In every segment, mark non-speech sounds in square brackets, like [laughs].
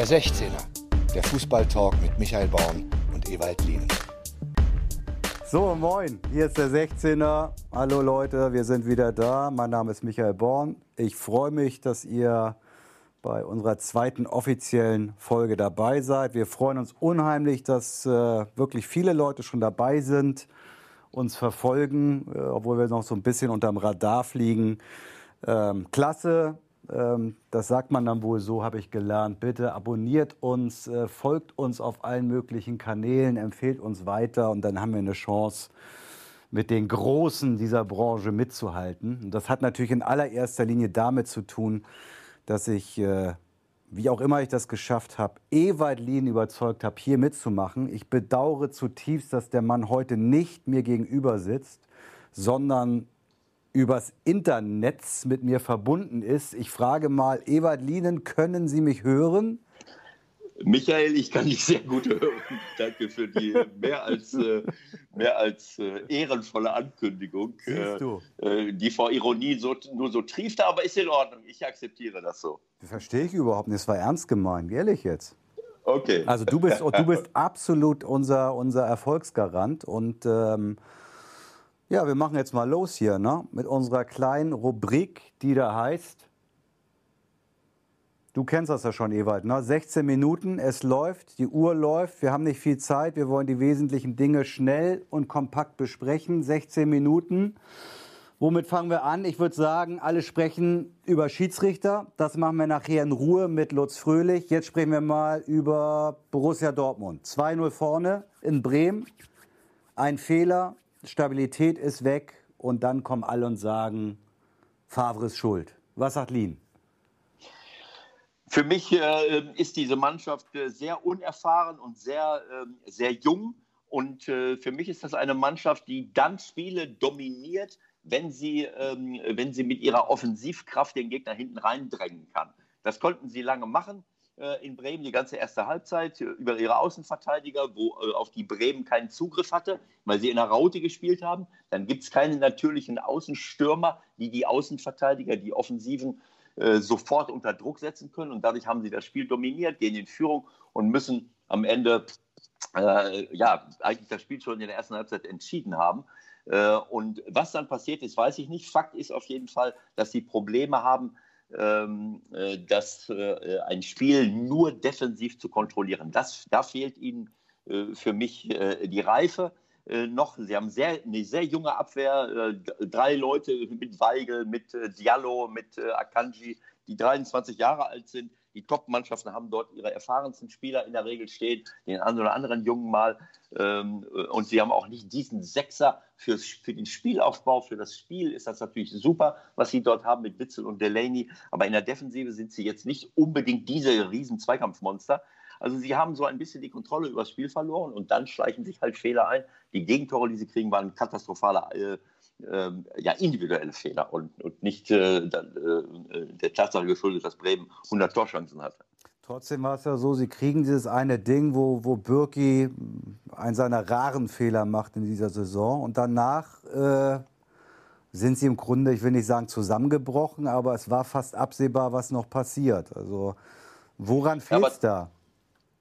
Der 16er, der Fußballtalk mit Michael Born und Ewald Lien. So, moin, hier ist der 16er. Hallo Leute, wir sind wieder da. Mein Name ist Michael Born. Ich freue mich, dass ihr bei unserer zweiten offiziellen Folge dabei seid. Wir freuen uns unheimlich, dass äh, wirklich viele Leute schon dabei sind, uns verfolgen, äh, obwohl wir noch so ein bisschen unterm Radar fliegen. Ähm, klasse, das sagt man dann wohl so, habe ich gelernt. Bitte abonniert uns, äh, folgt uns auf allen möglichen Kanälen, empfehlt uns weiter und dann haben wir eine Chance, mit den Großen dieser Branche mitzuhalten. Und das hat natürlich in allererster Linie damit zu tun, dass ich, äh, wie auch immer ich das geschafft habe, Ewald Lien überzeugt habe, hier mitzumachen. Ich bedauere zutiefst, dass der Mann heute nicht mir gegenüber sitzt, sondern übers Internet mit mir verbunden ist. Ich frage mal, Ewald Lienen, können Sie mich hören? Michael, ich kann dich sehr gut hören. [laughs] Danke für die mehr als, äh, mehr als äh, ehrenvolle Ankündigung, äh, die vor Ironie so, nur so triefte, aber ist in Ordnung. Ich akzeptiere das so. Das verstehe ich überhaupt nicht. Das war ernst gemeint, ehrlich jetzt. Okay. Also du bist, du bist [laughs] absolut unser, unser Erfolgsgarant und ähm, ja, wir machen jetzt mal los hier ne? mit unserer kleinen Rubrik, die da heißt Du kennst das ja schon, Ewald. Ne? 16 Minuten, es läuft, die Uhr läuft, wir haben nicht viel Zeit, wir wollen die wesentlichen Dinge schnell und kompakt besprechen. 16 Minuten. Womit fangen wir an? Ich würde sagen, alle sprechen über Schiedsrichter. Das machen wir nachher in Ruhe mit Lutz Fröhlich. Jetzt sprechen wir mal über Borussia Dortmund. 2-0 vorne in Bremen. Ein Fehler, Stabilität ist weg und dann kommen alle und sagen, Favre ist schuld. Was sagt Lien? Für mich äh, ist diese Mannschaft äh, sehr unerfahren und sehr, äh, sehr jung. Und äh, für mich ist das eine Mannschaft, die dann Spiele dominiert, wenn sie, ähm, wenn sie mit ihrer Offensivkraft den Gegner hinten reindrängen kann. Das konnten sie lange machen in Bremen, die ganze erste Halbzeit, äh, über ihre Außenverteidiger, wo auf die Bremen keinen Zugriff hatte, weil sie in der Raute gespielt haben. Dann gibt es keine natürlichen Außenstürmer, die die Außenverteidiger, die Offensiven äh, sofort unter Druck setzen können. Und dadurch haben sie das Spiel dominiert, gehen in Führung und müssen am Ende äh, ja, eigentlich das Spiel schon in der ersten Halbzeit entschieden haben. Äh, und was dann passiert ist, weiß ich nicht. Fakt ist auf jeden Fall, dass sie Probleme haben, äh, das, äh, ein Spiel nur defensiv zu kontrollieren. Das, da fehlt ihnen äh, für mich die Reife. Äh, noch. Sie haben sehr, eine sehr junge Abwehr, äh, drei Leute mit Weigel, mit äh, Diallo, mit Akanji, die 23 Jahre alt sind. Die Top-Mannschaften haben dort ihre erfahrensten Spieler in der Regel stehen, den einen oder anderen Jungen mal. Ähm, und sie haben auch nicht diesen Sechser fürs, für den Spielaufbau, für das Spiel ist das natürlich super, was sie dort haben mit Witzel und Delaney. Aber in der Defensive sind sie jetzt nicht unbedingt diese riesen Zweikampfmonster. Also sie haben so ein bisschen die Kontrolle über das Spiel verloren und dann schleichen sich halt Fehler ein. Die Gegentore, die sie kriegen, waren katastrophale äh, äh, ja, individuelle Fehler und, und nicht äh, äh, der Tatsache geschuldet, dass Bremen 100 Torchancen hatte. Trotzdem war es ja so, sie kriegen dieses eine Ding, wo, wo Birki einen seiner raren Fehler macht in dieser Saison und danach äh, sind sie im Grunde, ich will nicht sagen zusammengebrochen, aber es war fast absehbar, was noch passiert. Also woran fehlt es ja, da?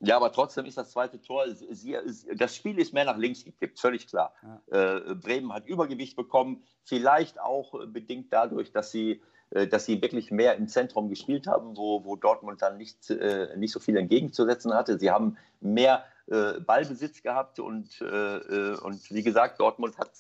Ja, aber trotzdem ist das zweite Tor, sie, das Spiel ist mehr nach links gekippt, völlig klar. Ja. Äh, Bremen hat Übergewicht bekommen, vielleicht auch bedingt dadurch, dass sie, äh, dass sie wirklich mehr im Zentrum gespielt haben, wo, wo Dortmund dann nicht, äh, nicht so viel entgegenzusetzen hatte. Sie haben mehr äh, Ballbesitz gehabt und, äh, äh, und wie gesagt, Dortmund hat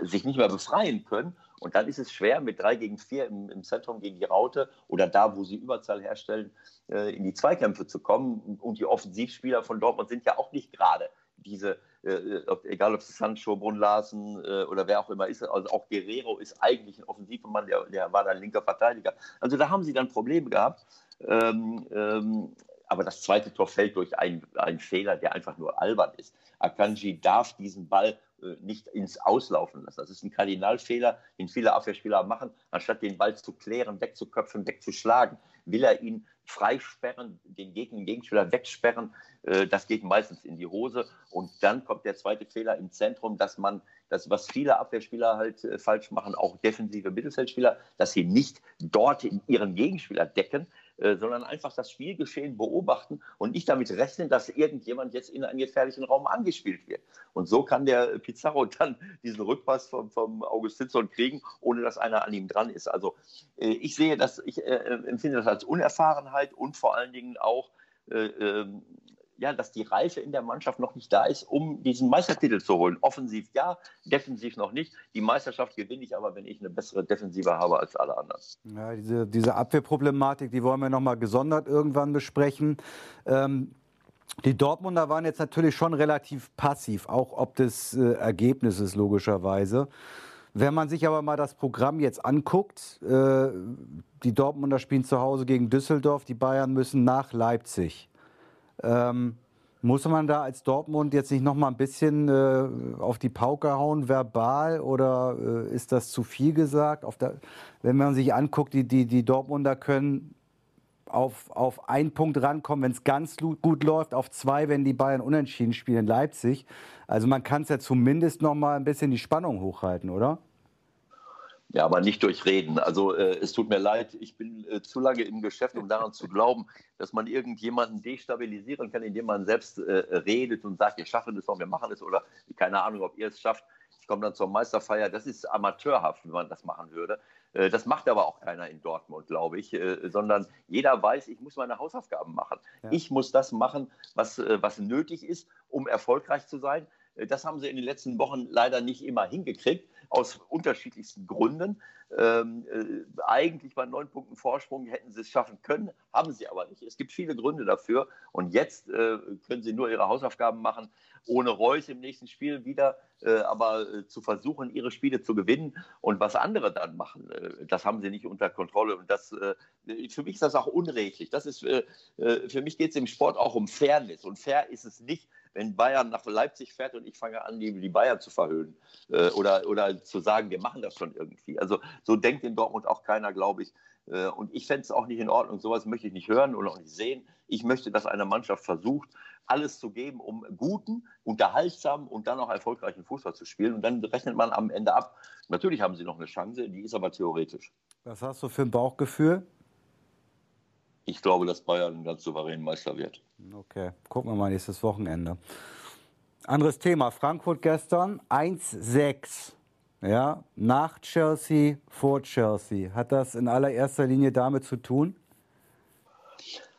sich nicht mehr befreien können. Und dann ist es schwer, mit drei gegen vier im, im Zentrum gegen die Raute oder da, wo sie Überzahl herstellen, äh, in die Zweikämpfe zu kommen. Und die Offensivspieler von Dortmund sind ja auch nicht gerade diese, äh, ob, egal ob es Sancho, Larsen äh, oder wer auch immer ist, also auch Guerrero ist eigentlich ein Offensivmann, der, der war dann linker Verteidiger. Also da haben sie dann Probleme gehabt. Ähm, ähm, aber das zweite Tor fällt durch einen, einen Fehler, der einfach nur albern ist. Akanji darf diesen Ball nicht ins Auslaufen lassen. Das ist ein Kardinalfehler, den viele Abwehrspieler machen. Anstatt den Ball zu klären, wegzuköpfen, wegzuschlagen, will er ihn freisperren, den Gegner, den Gegenspieler wegsperren. Äh, das geht meistens in die Hose. Und dann kommt der zweite Fehler im Zentrum, dass man das, was viele Abwehrspieler halt äh, falsch machen, auch defensive Mittelfeldspieler, dass sie nicht dort ihren Gegenspieler decken, äh, sondern einfach das Spielgeschehen beobachten und nicht damit rechnen, dass irgendjemand jetzt in einen gefährlichen Raum angespielt wird. Und so kann der Pizarro [laughs] dann diesen Rückpass vom, vom Augustinsson kriegen, ohne dass einer an ihm dran ist. Also äh, ich sehe das, ich äh, empfinde das als Unerfahrenheit und vor allen Dingen auch äh, ähm, ja, dass die Reife in der Mannschaft noch nicht da ist, um diesen Meistertitel zu holen. Offensiv ja, defensiv noch nicht. Die Meisterschaft gewinne ich aber, wenn ich eine bessere Defensive habe als alle anderen. Ja, diese, diese Abwehrproblematik, die wollen wir noch mal gesondert irgendwann besprechen. Ähm, die Dortmunder waren jetzt natürlich schon relativ passiv, auch ob des äh, Ergebnisses logischerweise. Wenn man sich aber mal das Programm jetzt anguckt, äh, die Dortmunder spielen zu Hause gegen Düsseldorf, die Bayern müssen nach Leipzig. Ähm, muss man da als Dortmund jetzt nicht noch mal ein bisschen äh, auf die Pauke hauen, verbal, oder äh, ist das zu viel gesagt? Der, wenn man sich anguckt, die, die, die Dortmunder können auf, auf einen Punkt rankommen, wenn es ganz gut läuft, auf zwei, wenn die Bayern unentschieden spielen in Leipzig. Also man kann es ja zumindest noch mal ein bisschen die Spannung hochhalten, oder? Ja, aber nicht durch Reden. Also äh, es tut mir leid, ich bin äh, zu lange im Geschäft, um daran zu glauben, dass man irgendjemanden destabilisieren kann, indem man selbst äh, redet und sagt, wir schaffen es doch, wir machen es oder keine Ahnung, ob ihr es schafft. Ich komme dann zur Meisterfeier. Das ist amateurhaft, wenn man das machen würde. Äh, das macht aber auch keiner in Dortmund, glaube ich, äh, sondern jeder weiß, ich muss meine Hausaufgaben machen. Ja. Ich muss das machen, was, äh, was nötig ist, um erfolgreich zu sein. Das haben sie in den letzten Wochen leider nicht immer hingekriegt aus unterschiedlichsten Gründen. Ähm, äh, eigentlich bei neun Punkten Vorsprung hätten sie es schaffen können, haben sie aber nicht. Es gibt viele Gründe dafür. Und jetzt äh, können sie nur ihre Hausaufgaben machen, ohne Reus im nächsten Spiel wieder, äh, aber äh, zu versuchen, ihre Spiele zu gewinnen. Und was andere dann machen, äh, das haben sie nicht unter Kontrolle. Und das, äh, für mich ist das auch unredlich. Das ist, für mich geht es im Sport auch um Fairness. Und fair ist es nicht, wenn Bayern nach Leipzig fährt und ich fange an, die, die Bayern zu verhöhnen äh, oder, oder zu sagen, wir machen das schon irgendwie. Also so denkt in Dortmund auch keiner, glaube ich. Äh, und ich fände es auch nicht in Ordnung. Sowas möchte ich nicht hören oder auch nicht sehen. Ich möchte, dass eine Mannschaft versucht, alles zu geben, um guten, unterhaltsamen und dann auch erfolgreichen Fußball zu spielen. Und dann rechnet man am Ende ab. Natürlich haben sie noch eine Chance, die ist aber theoretisch. Was hast du für ein Bauchgefühl? Ich glaube, dass Bayern ganz souverän Meister wird. Okay, gucken wir mal nächstes Wochenende. Anderes Thema. Frankfurt gestern 1-6. Ja, nach Chelsea, vor Chelsea. Hat das in allererster Linie damit zu tun?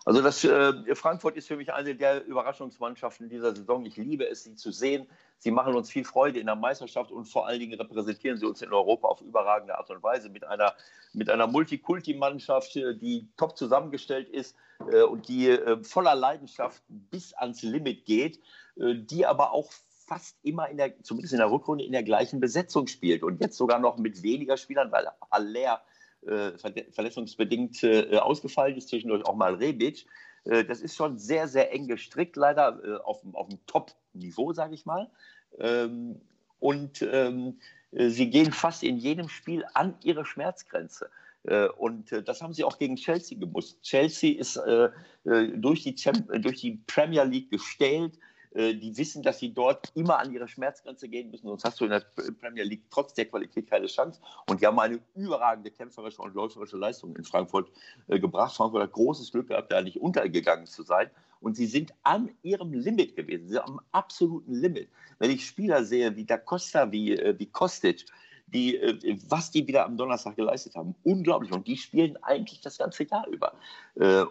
Also das, äh, Frankfurt ist für mich eine der Überraschungsmannschaften dieser Saison. Ich liebe es, sie zu sehen. Sie machen uns viel Freude in der Meisterschaft und vor allen Dingen repräsentieren sie uns in Europa auf überragende Art und Weise mit einer, mit einer Multikulti-Mannschaft, äh, die top zusammengestellt ist äh, und die äh, voller Leidenschaft bis ans Limit geht, äh, die aber auch fast immer in der, zumindest in der Rückrunde, in der gleichen Besetzung spielt und jetzt sogar noch mit weniger Spielern, weil Aller äh, verletzungsbedingt äh, ausgefallen ist, zwischendurch auch mal Rebic. Äh, das ist schon sehr, sehr eng gestrickt, leider auf, auf dem Top-Niveau, sage ich mal. Ähm, und ähm, sie gehen fast in jedem Spiel an ihre Schmerzgrenze. Und das haben sie auch gegen Chelsea gemusst. Chelsea ist durch die, durch die Premier League gestellt. Äh, die wissen, dass sie dort immer an ihre Schmerzgrenze gehen müssen, sonst hast du in der Premier League trotz der Qualität keine Chance. Und die haben eine überragende kämpferische und läuferische Leistung in Frankfurt äh, gebracht. Frankfurt hat großes Glück gehabt, da nicht untergegangen zu sein. Und sie sind an ihrem Limit gewesen, sie sind am absoluten Limit. Wenn ich Spieler sehe wie Da Costa, wie, äh, wie Kostic, die, was die wieder am Donnerstag geleistet haben, unglaublich. Und die spielen eigentlich das ganze Jahr über.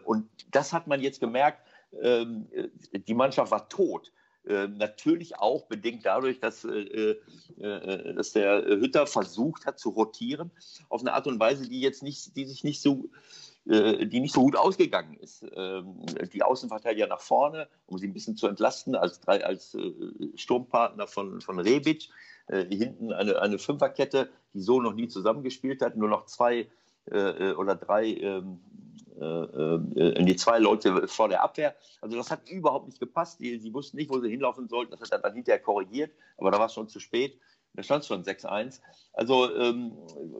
Und das hat man jetzt gemerkt, die Mannschaft war tot. Ähm, natürlich auch bedingt dadurch, dass, äh, äh, dass der Hütter versucht hat zu rotieren auf eine Art und Weise, die jetzt nicht, die sich nicht so, äh, die nicht so gut ausgegangen ist. Ähm, die Außenverteidiger nach vorne, um sie ein bisschen zu entlasten, als, drei, als Sturmpartner von, von Rebic. hinten eine, eine Fünferkette, die so noch nie zusammengespielt hat, nur noch zwei oder drei äh, äh, die zwei Leute vor der Abwehr. Also das hat überhaupt nicht gepasst. Die, sie wussten nicht, wo sie hinlaufen sollten. Das hat er dann hinterher korrigiert, aber da war es schon zu spät. Da stand es schon 6-1. Also ähm,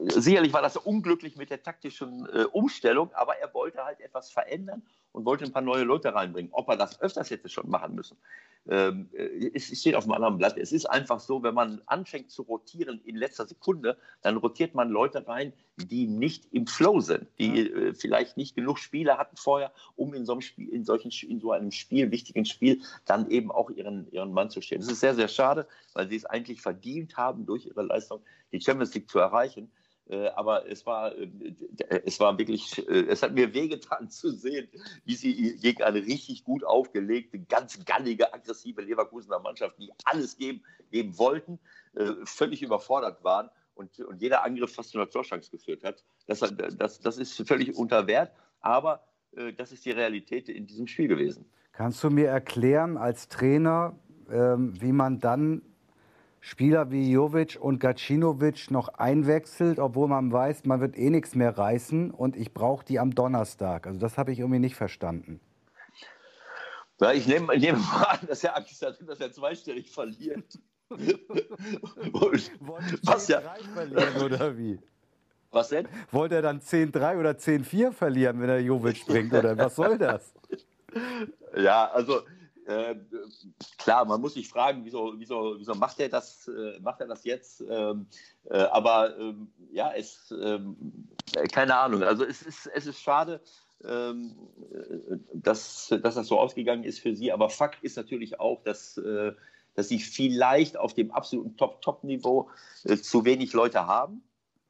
sicherlich war das unglücklich mit der taktischen äh, Umstellung, aber er wollte halt etwas verändern und wollte ein paar neue Leute reinbringen. Ob er das öfters hätte schon machen müssen, ähm, äh, es steht auf einem anderen Blatt. Es ist einfach so, wenn man anfängt zu rotieren in letzter Sekunde, dann rotiert man Leute rein, die nicht im Flow sind, die äh, vielleicht nicht genug Spiele hatten vorher, um in so einem Spiel, in solchen, in so einem Spiel, wichtigen Spiel, dann eben auch ihren, ihren Mann zu stehen. Das ist sehr, sehr schade, weil sie es eigentlich verdient haben, durch ihre Leistung die Champions League zu erreichen. Äh, aber es war, äh, es war wirklich, äh, es hat mir wehgetan [laughs] zu sehen, wie sie gegen eine richtig gut aufgelegte, ganz gallige, aggressive Leverkusener Mannschaft, die alles geben, geben wollten, völlig überfordert waren und, und jeder Angriff fast zu einer Torschance geführt hat. Das, das, das ist völlig unter Wert, aber das ist die Realität in diesem Spiel gewesen. Kannst du mir erklären als Trainer, ähm, wie man dann Spieler wie Jovic und Gacinovic noch einwechselt, obwohl man weiß, man wird eh nichts mehr reißen und ich brauche die am Donnerstag. Also das habe ich irgendwie nicht verstanden. Ja, ich nehme, ich nehme mal an, dass er Angst hat, dass er zweistellig verliert. [laughs] Was ja verlieren oder wie? Was denn? Wollte er dann 10-3 oder 10-4 verlieren, wenn er Jovic bringt oder was soll das? Ja, also äh, klar, man muss sich fragen, wieso, wieso, wieso macht er das, äh, macht er das jetzt? Ähm, äh, aber ähm, ja, es, ähm, keine Ahnung. Also es ist, es ist schade, ähm, dass, dass das so ausgegangen ist für sie. Aber Fakt ist natürlich auch, dass, äh, dass sie vielleicht auf dem absoluten Top-Top-Niveau äh, zu wenig Leute haben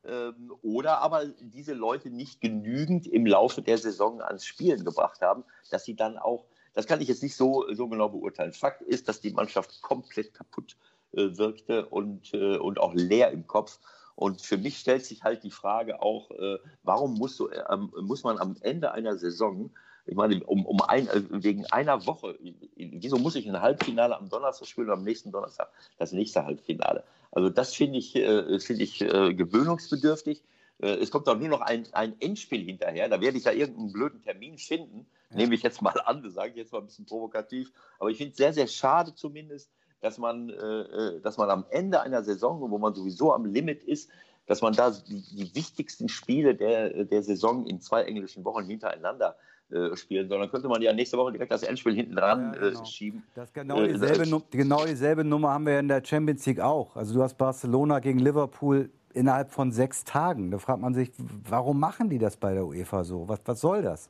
ähm, oder aber diese Leute nicht genügend im Laufe der Saison ans Spielen gebracht haben, dass sie dann auch das kann ich jetzt nicht so, so genau beurteilen. Fakt ist, dass die Mannschaft komplett kaputt äh, wirkte und, äh, und auch leer im Kopf. Und für mich stellt sich halt die Frage auch, äh, warum muss, so, ähm, muss man am Ende einer Saison, ich meine, um, um ein, äh, wegen einer Woche, wieso muss ich ein Halbfinale am Donnerstag spielen und am nächsten Donnerstag das nächste Halbfinale? Also das finde ich, äh, find ich äh, gewöhnungsbedürftig. Es kommt doch nur noch ein, ein Endspiel hinterher. Da werde ich ja irgendeinen blöden Termin finden nehme ich jetzt mal an, das sage ich jetzt mal ein bisschen provokativ. Aber ich finde es sehr, sehr schade zumindest, dass man, äh, äh, dass man am Ende einer Saison, wo man sowieso am Limit ist, dass man da die, die wichtigsten Spiele der, der Saison in zwei englischen Wochen hintereinander äh, spielen soll. Dann könnte man ja nächste Woche direkt das Endspiel hinten dran ja, genau. äh, schieben. Das genau, äh, dieselbe, äh, genau dieselbe Nummer haben wir in der Champions League auch. Also du hast Barcelona gegen Liverpool innerhalb von sechs Tagen. Da fragt man sich, warum machen die das bei der UEFA so? Was, was soll das?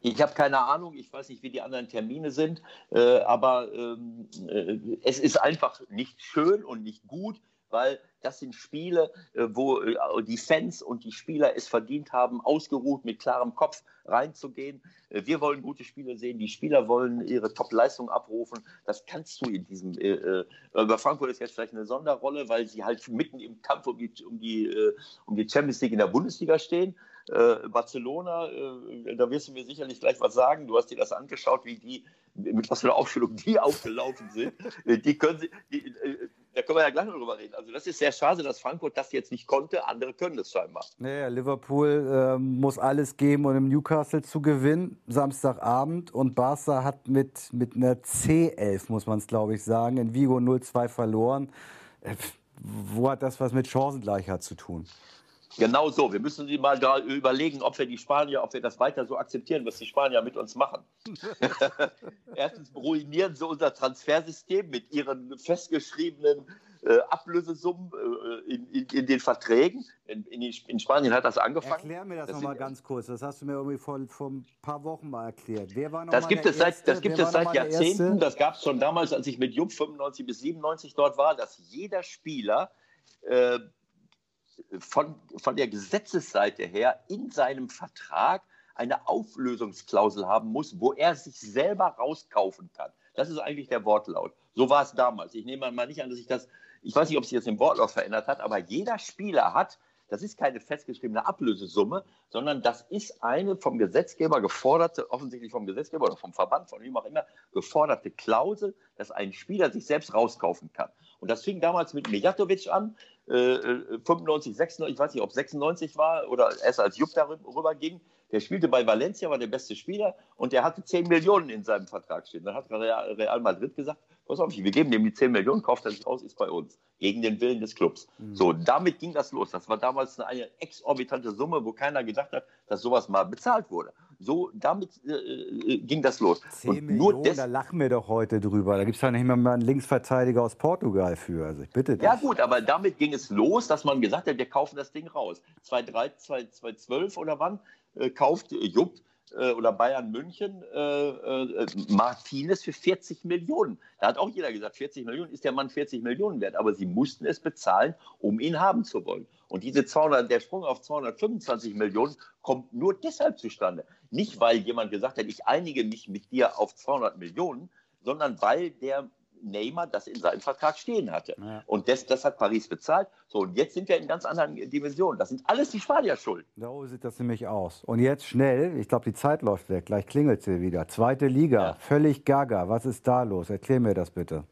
Ich habe keine Ahnung, ich weiß nicht, wie die anderen Termine sind, äh, aber ähm, äh, es ist einfach nicht schön und nicht gut, weil das sind Spiele, äh, wo äh, die Fans und die Spieler es verdient haben, ausgeruht mit klarem Kopf reinzugehen. Äh, wir wollen gute Spiele sehen, die Spieler wollen ihre Top-Leistung abrufen. Das kannst du in diesem. Äh, bei Frankfurt ist jetzt vielleicht eine Sonderrolle, weil sie halt mitten im Kampf um die, um die, um die Champions League in der Bundesliga stehen. Äh, Barcelona, äh, da wirst du mir sicherlich gleich was sagen. Du hast dir das angeschaut, wie die, mit was für einer Aufstellung die [laughs] aufgelaufen sind. Die können sie, die, da können wir ja gleich noch drüber reden. Also das ist sehr schade, dass Frankfurt das jetzt nicht konnte. Andere können es scheinbar. Naja, Liverpool äh, muss alles geben, um im Newcastle zu gewinnen, Samstagabend. Und Barca hat mit, mit einer C11, muss man es glaube ich sagen, in Vigo 0-2 verloren. Äh, wo hat das was mit Chancengleichheit zu tun? Genau so. Wir müssen sie mal da überlegen, ob wir die Spanier, ob wir das weiter so akzeptieren, was die Spanier mit uns machen. [laughs] Erstens ruinieren sie unser Transfersystem mit ihren festgeschriebenen äh, Ablösesummen äh, in, in, in, den Verträgen. In, in, Spanien hat das angefangen. Erklär mir das, das nochmal ganz kurz. Das hast du mir irgendwie vor, vor ein paar Wochen mal erklärt. Wer war noch das, gibt es seit, das gibt es seit Jahrzehnten. Das gab es schon damals, als ich mit Jupp 95 bis 97 dort war, dass jeder Spieler äh, von, von der Gesetzesseite her in seinem Vertrag eine Auflösungsklausel haben muss, wo er sich selber rauskaufen kann. Das ist eigentlich der Wortlaut. So war es damals. Ich nehme mal nicht an, dass sich das, ich weiß nicht, ob sich das im Wortlaut verändert hat, aber jeder Spieler hat, das ist keine festgeschriebene Ablösesumme, sondern das ist eine vom Gesetzgeber geforderte, offensichtlich vom Gesetzgeber oder vom Verband, von wem auch immer, geforderte Klausel, dass ein Spieler sich selbst rauskaufen kann. Und das fing damals mit Mijatovic an, äh, 95, 96, ich weiß nicht, ob 96 war oder erst als Jupp darüber ging. Der spielte bei Valencia, war der beste Spieler und der hatte 10 Millionen in seinem Vertrag stehen. Dann hat Real Madrid gesagt, pass auf, wir geben dem die 10 Millionen, kauft er sich aus, ist bei uns. Gegen den Willen des Clubs. Mhm. So, damit ging das los. Das war damals eine exorbitante Summe, wo keiner gedacht hat, dass sowas mal bezahlt wurde. So, damit äh, äh ging das los. 10 und Millionen, nur da lachen wir doch heute drüber. Da gibt es ja nicht mehr mal einen Linksverteidiger aus Portugal für. Also ich bitte dich. Ja gut, aber damit ging es los, dass man gesagt hat, wir kaufen das Ding raus. 2013, 2012 oder wann äh, kauft Jupp äh, oder Bayern München äh, äh, Martinez für 40 Millionen. Da hat auch jeder gesagt, 40 Millionen ist der Mann 40 Millionen wert, aber sie mussten es bezahlen, um ihn haben zu wollen. Und diese 200, der Sprung auf 225 Millionen kommt nur deshalb zustande. Nicht, weil jemand gesagt hat, ich einige mich mit dir auf 200 Millionen, sondern weil der Neymar das in seinem Vertrag stehen hatte. Ja. Und das, das, hat Paris bezahlt. So, und jetzt sind wir in ganz anderen Dimensionen. Das sind alles die Spanier schuld. So sieht das nämlich aus. Und jetzt schnell, ich glaube, die Zeit läuft weg, gleich klingelt sie wieder. Zweite Liga, ja. völlig gaga. Was ist da los? Erklär mir das bitte.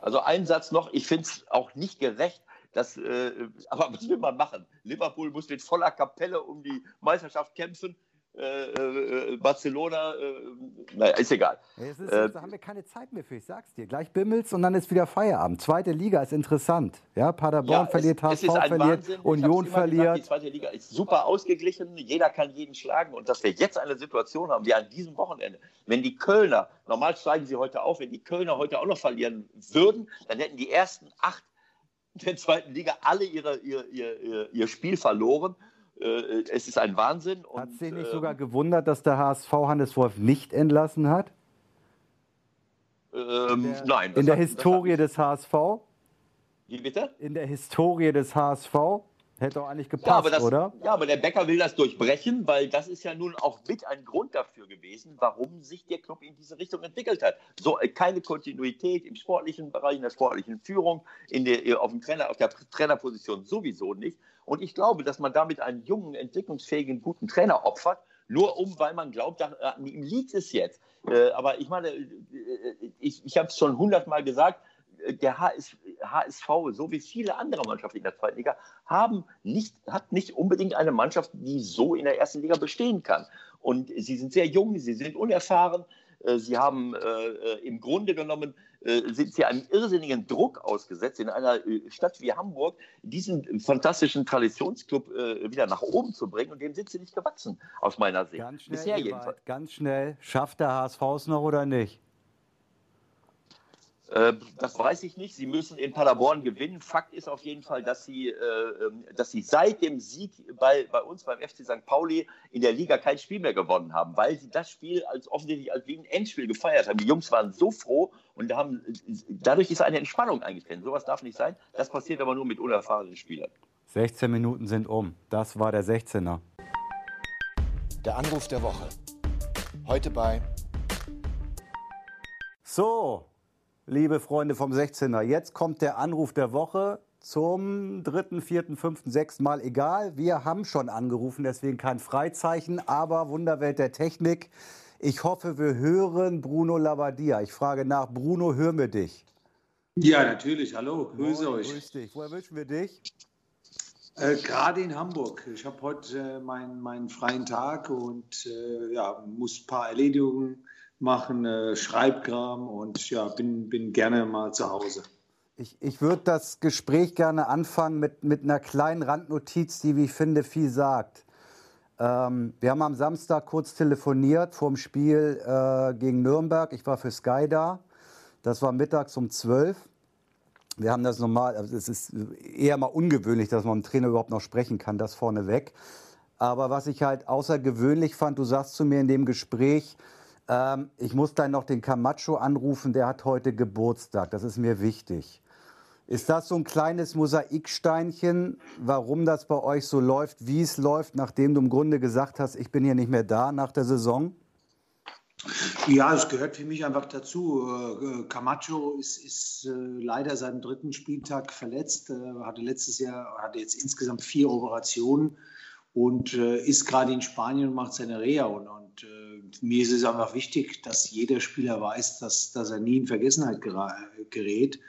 Also ein Satz noch, ich finde es auch nicht gerecht, dass, äh, [laughs] aber was will man machen? Liverpool muss mit voller Kapelle um die Meisterschaft kämpfen. Äh, äh, Barcelona, äh, naja, ist egal. Ist, äh, da haben wir keine Zeit mehr für, ich sag's dir. Gleich bimmelt's und dann ist wieder Feierabend. Zweite Liga ist interessant. Ja, Paderborn ja, verliert, HSV verliert, Wahnsinn. Union verliert. Gesagt, die zweite Liga ist super ausgeglichen, jeder kann jeden schlagen und dass wir jetzt eine Situation haben, wie an diesem Wochenende, wenn die Kölner, normal steigen sie heute auf, wenn die Kölner heute auch noch verlieren würden, dann hätten die ersten acht der zweiten Liga alle ihre, ihr, ihr, ihr Spiel verloren es ist ein Wahnsinn. Hat sich nicht äh, sogar gewundert, dass der HSV Hannes Wolf nicht entlassen hat? Ähm, in der, nein. In der hat, Historie des HSV? Wie bitte? In der Historie des HSV? Hätte auch eigentlich gepasst, ja, aber das, oder? Ja, aber der Becker will das durchbrechen, weil das ist ja nun auch mit ein Grund dafür gewesen, warum sich der Club in diese Richtung entwickelt hat. So äh, keine Kontinuität im sportlichen Bereich, in der sportlichen Führung, in der, auf, dem Trainer, auf der Trainerposition sowieso nicht. Und ich glaube, dass man damit einen jungen, entwicklungsfähigen, guten Trainer opfert, nur um, weil man glaubt, an ihm liegt es jetzt. Äh, aber ich meine, äh, ich, ich habe es schon hundertmal gesagt, der HS, HSV, so wie viele andere Mannschaften in der zweiten Liga, haben nicht, hat nicht unbedingt eine Mannschaft, die so in der ersten Liga bestehen kann. Und sie sind sehr jung, sie sind unerfahren, äh, sie haben äh, im Grunde genommen äh, sind sie einem irrsinnigen Druck ausgesetzt, in einer äh, Stadt wie Hamburg diesen fantastischen Traditionsclub äh, wieder nach oben zu bringen. Und dem sind sie nicht gewachsen, aus meiner Sicht. Ganz schnell, Bisher jedenfalls. Ganz schnell. Schafft der HSV es noch oder nicht? Äh, das weiß ich nicht. Sie müssen in Paderborn gewinnen. Fakt ist auf jeden Fall, dass sie, äh, ähm, dass sie seit dem Sieg bei, bei uns beim FC St. Pauli in der Liga kein Spiel mehr gewonnen haben, weil sie das Spiel als offensichtlich als wie ein Endspiel gefeiert haben. Die Jungs waren so froh und haben, dadurch ist eine Entspannung eingetreten. Sowas darf nicht sein. Das passiert aber nur mit unerfahrenen Spielern. 16 Minuten sind um. Das war der 16er. Der Anruf der Woche. Heute bei. So, liebe Freunde vom 16er. Jetzt kommt der Anruf der Woche zum dritten, vierten, fünften, sechsten Mal. Egal, wir haben schon angerufen, deswegen kein Freizeichen, aber Wunderwelt der Technik. Ich hoffe, wir hören Bruno Labbadia. Ich frage nach, Bruno, hören wir dich? Ja, natürlich. Hallo, grüße Moin, euch. Grüß dich. Woher wünschen wir dich? Äh, Gerade in Hamburg. Ich habe heute äh, meinen, meinen freien Tag und äh, ja, muss ein paar Erledigungen machen, äh, Schreibkram und ja, bin, bin gerne mal zu Hause. Ich, ich würde das Gespräch gerne anfangen mit, mit einer kleinen Randnotiz, die, wie ich finde, viel sagt. Ähm, wir haben am Samstag kurz telefoniert vor dem Spiel äh, gegen Nürnberg. Ich war für Sky da. Das war mittags um 12. Wir haben das normal, also es ist eher mal ungewöhnlich, dass man mit dem Trainer überhaupt noch sprechen kann, das vorneweg. Aber was ich halt außergewöhnlich fand, du sagst zu mir in dem Gespräch, ähm, ich muss dann noch den Camacho anrufen, der hat heute Geburtstag. Das ist mir wichtig. Ist das so ein kleines Mosaiksteinchen, warum das bei euch so läuft, wie es läuft, nachdem du im Grunde gesagt hast, ich bin hier nicht mehr da nach der Saison? Ja, es gehört für mich einfach dazu. Äh, Camacho ist, ist äh, leider seinen dritten Spieltag verletzt, äh, hatte letztes Jahr, hatte jetzt insgesamt vier Operationen und ist gerade in Spanien und macht seine Reha. Und, und mir ist es einfach wichtig, dass jeder Spieler weiß, dass, dass er nie in Vergessenheit gerät.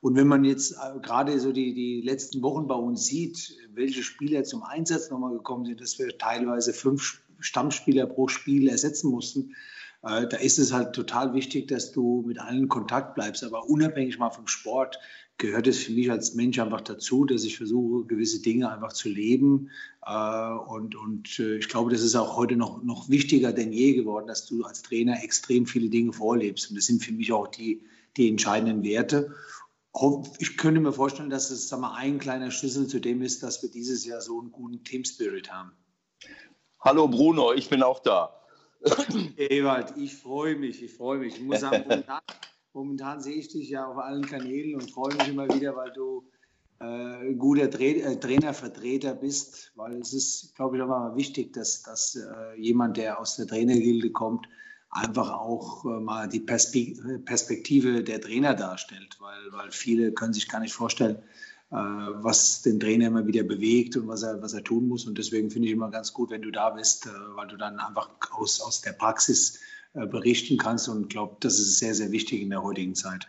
Und wenn man jetzt äh, gerade so die, die letzten Wochen bei uns sieht, welche Spieler zum Einsatz nochmal gekommen sind, dass wir teilweise fünf Stammspieler pro Spiel ersetzen mussten, äh, da ist es halt total wichtig, dass du mit allen Kontakt bleibst. Aber unabhängig mal vom Sport, gehört es für mich als Mensch einfach dazu, dass ich versuche, gewisse Dinge einfach zu leben. Äh, und und äh, ich glaube, das ist auch heute noch, noch wichtiger denn je geworden, dass du als Trainer extrem viele Dinge vorlebst. Und das sind für mich auch die, die entscheidenden Werte. Ich könnte mir vorstellen, dass es sag mal, ein kleiner Schlüssel zu dem ist, dass wir dieses Jahr so einen guten Team Spirit haben. Hallo Bruno, ich bin auch da. Ewald, ich freue mich, ich freue mich. Ich muss sagen, momentan, sehe ich dich ja auf allen Kanälen und freue mich immer wieder, weil du äh, guter Tra äh, Trainervertreter bist, weil es ist, glaube ich, auch mal wichtig, dass, dass äh, jemand, der aus der Trainergilde kommt, einfach auch äh, mal die Perspektive der Trainer darstellt, weil, weil viele können sich gar nicht vorstellen, äh, was den Trainer immer wieder bewegt und was er, was er tun muss. Und deswegen finde ich immer ganz gut, wenn du da bist, äh, weil du dann einfach aus, aus der Praxis berichten kannst. Und glaube, das ist sehr, sehr wichtig in der heutigen Zeit.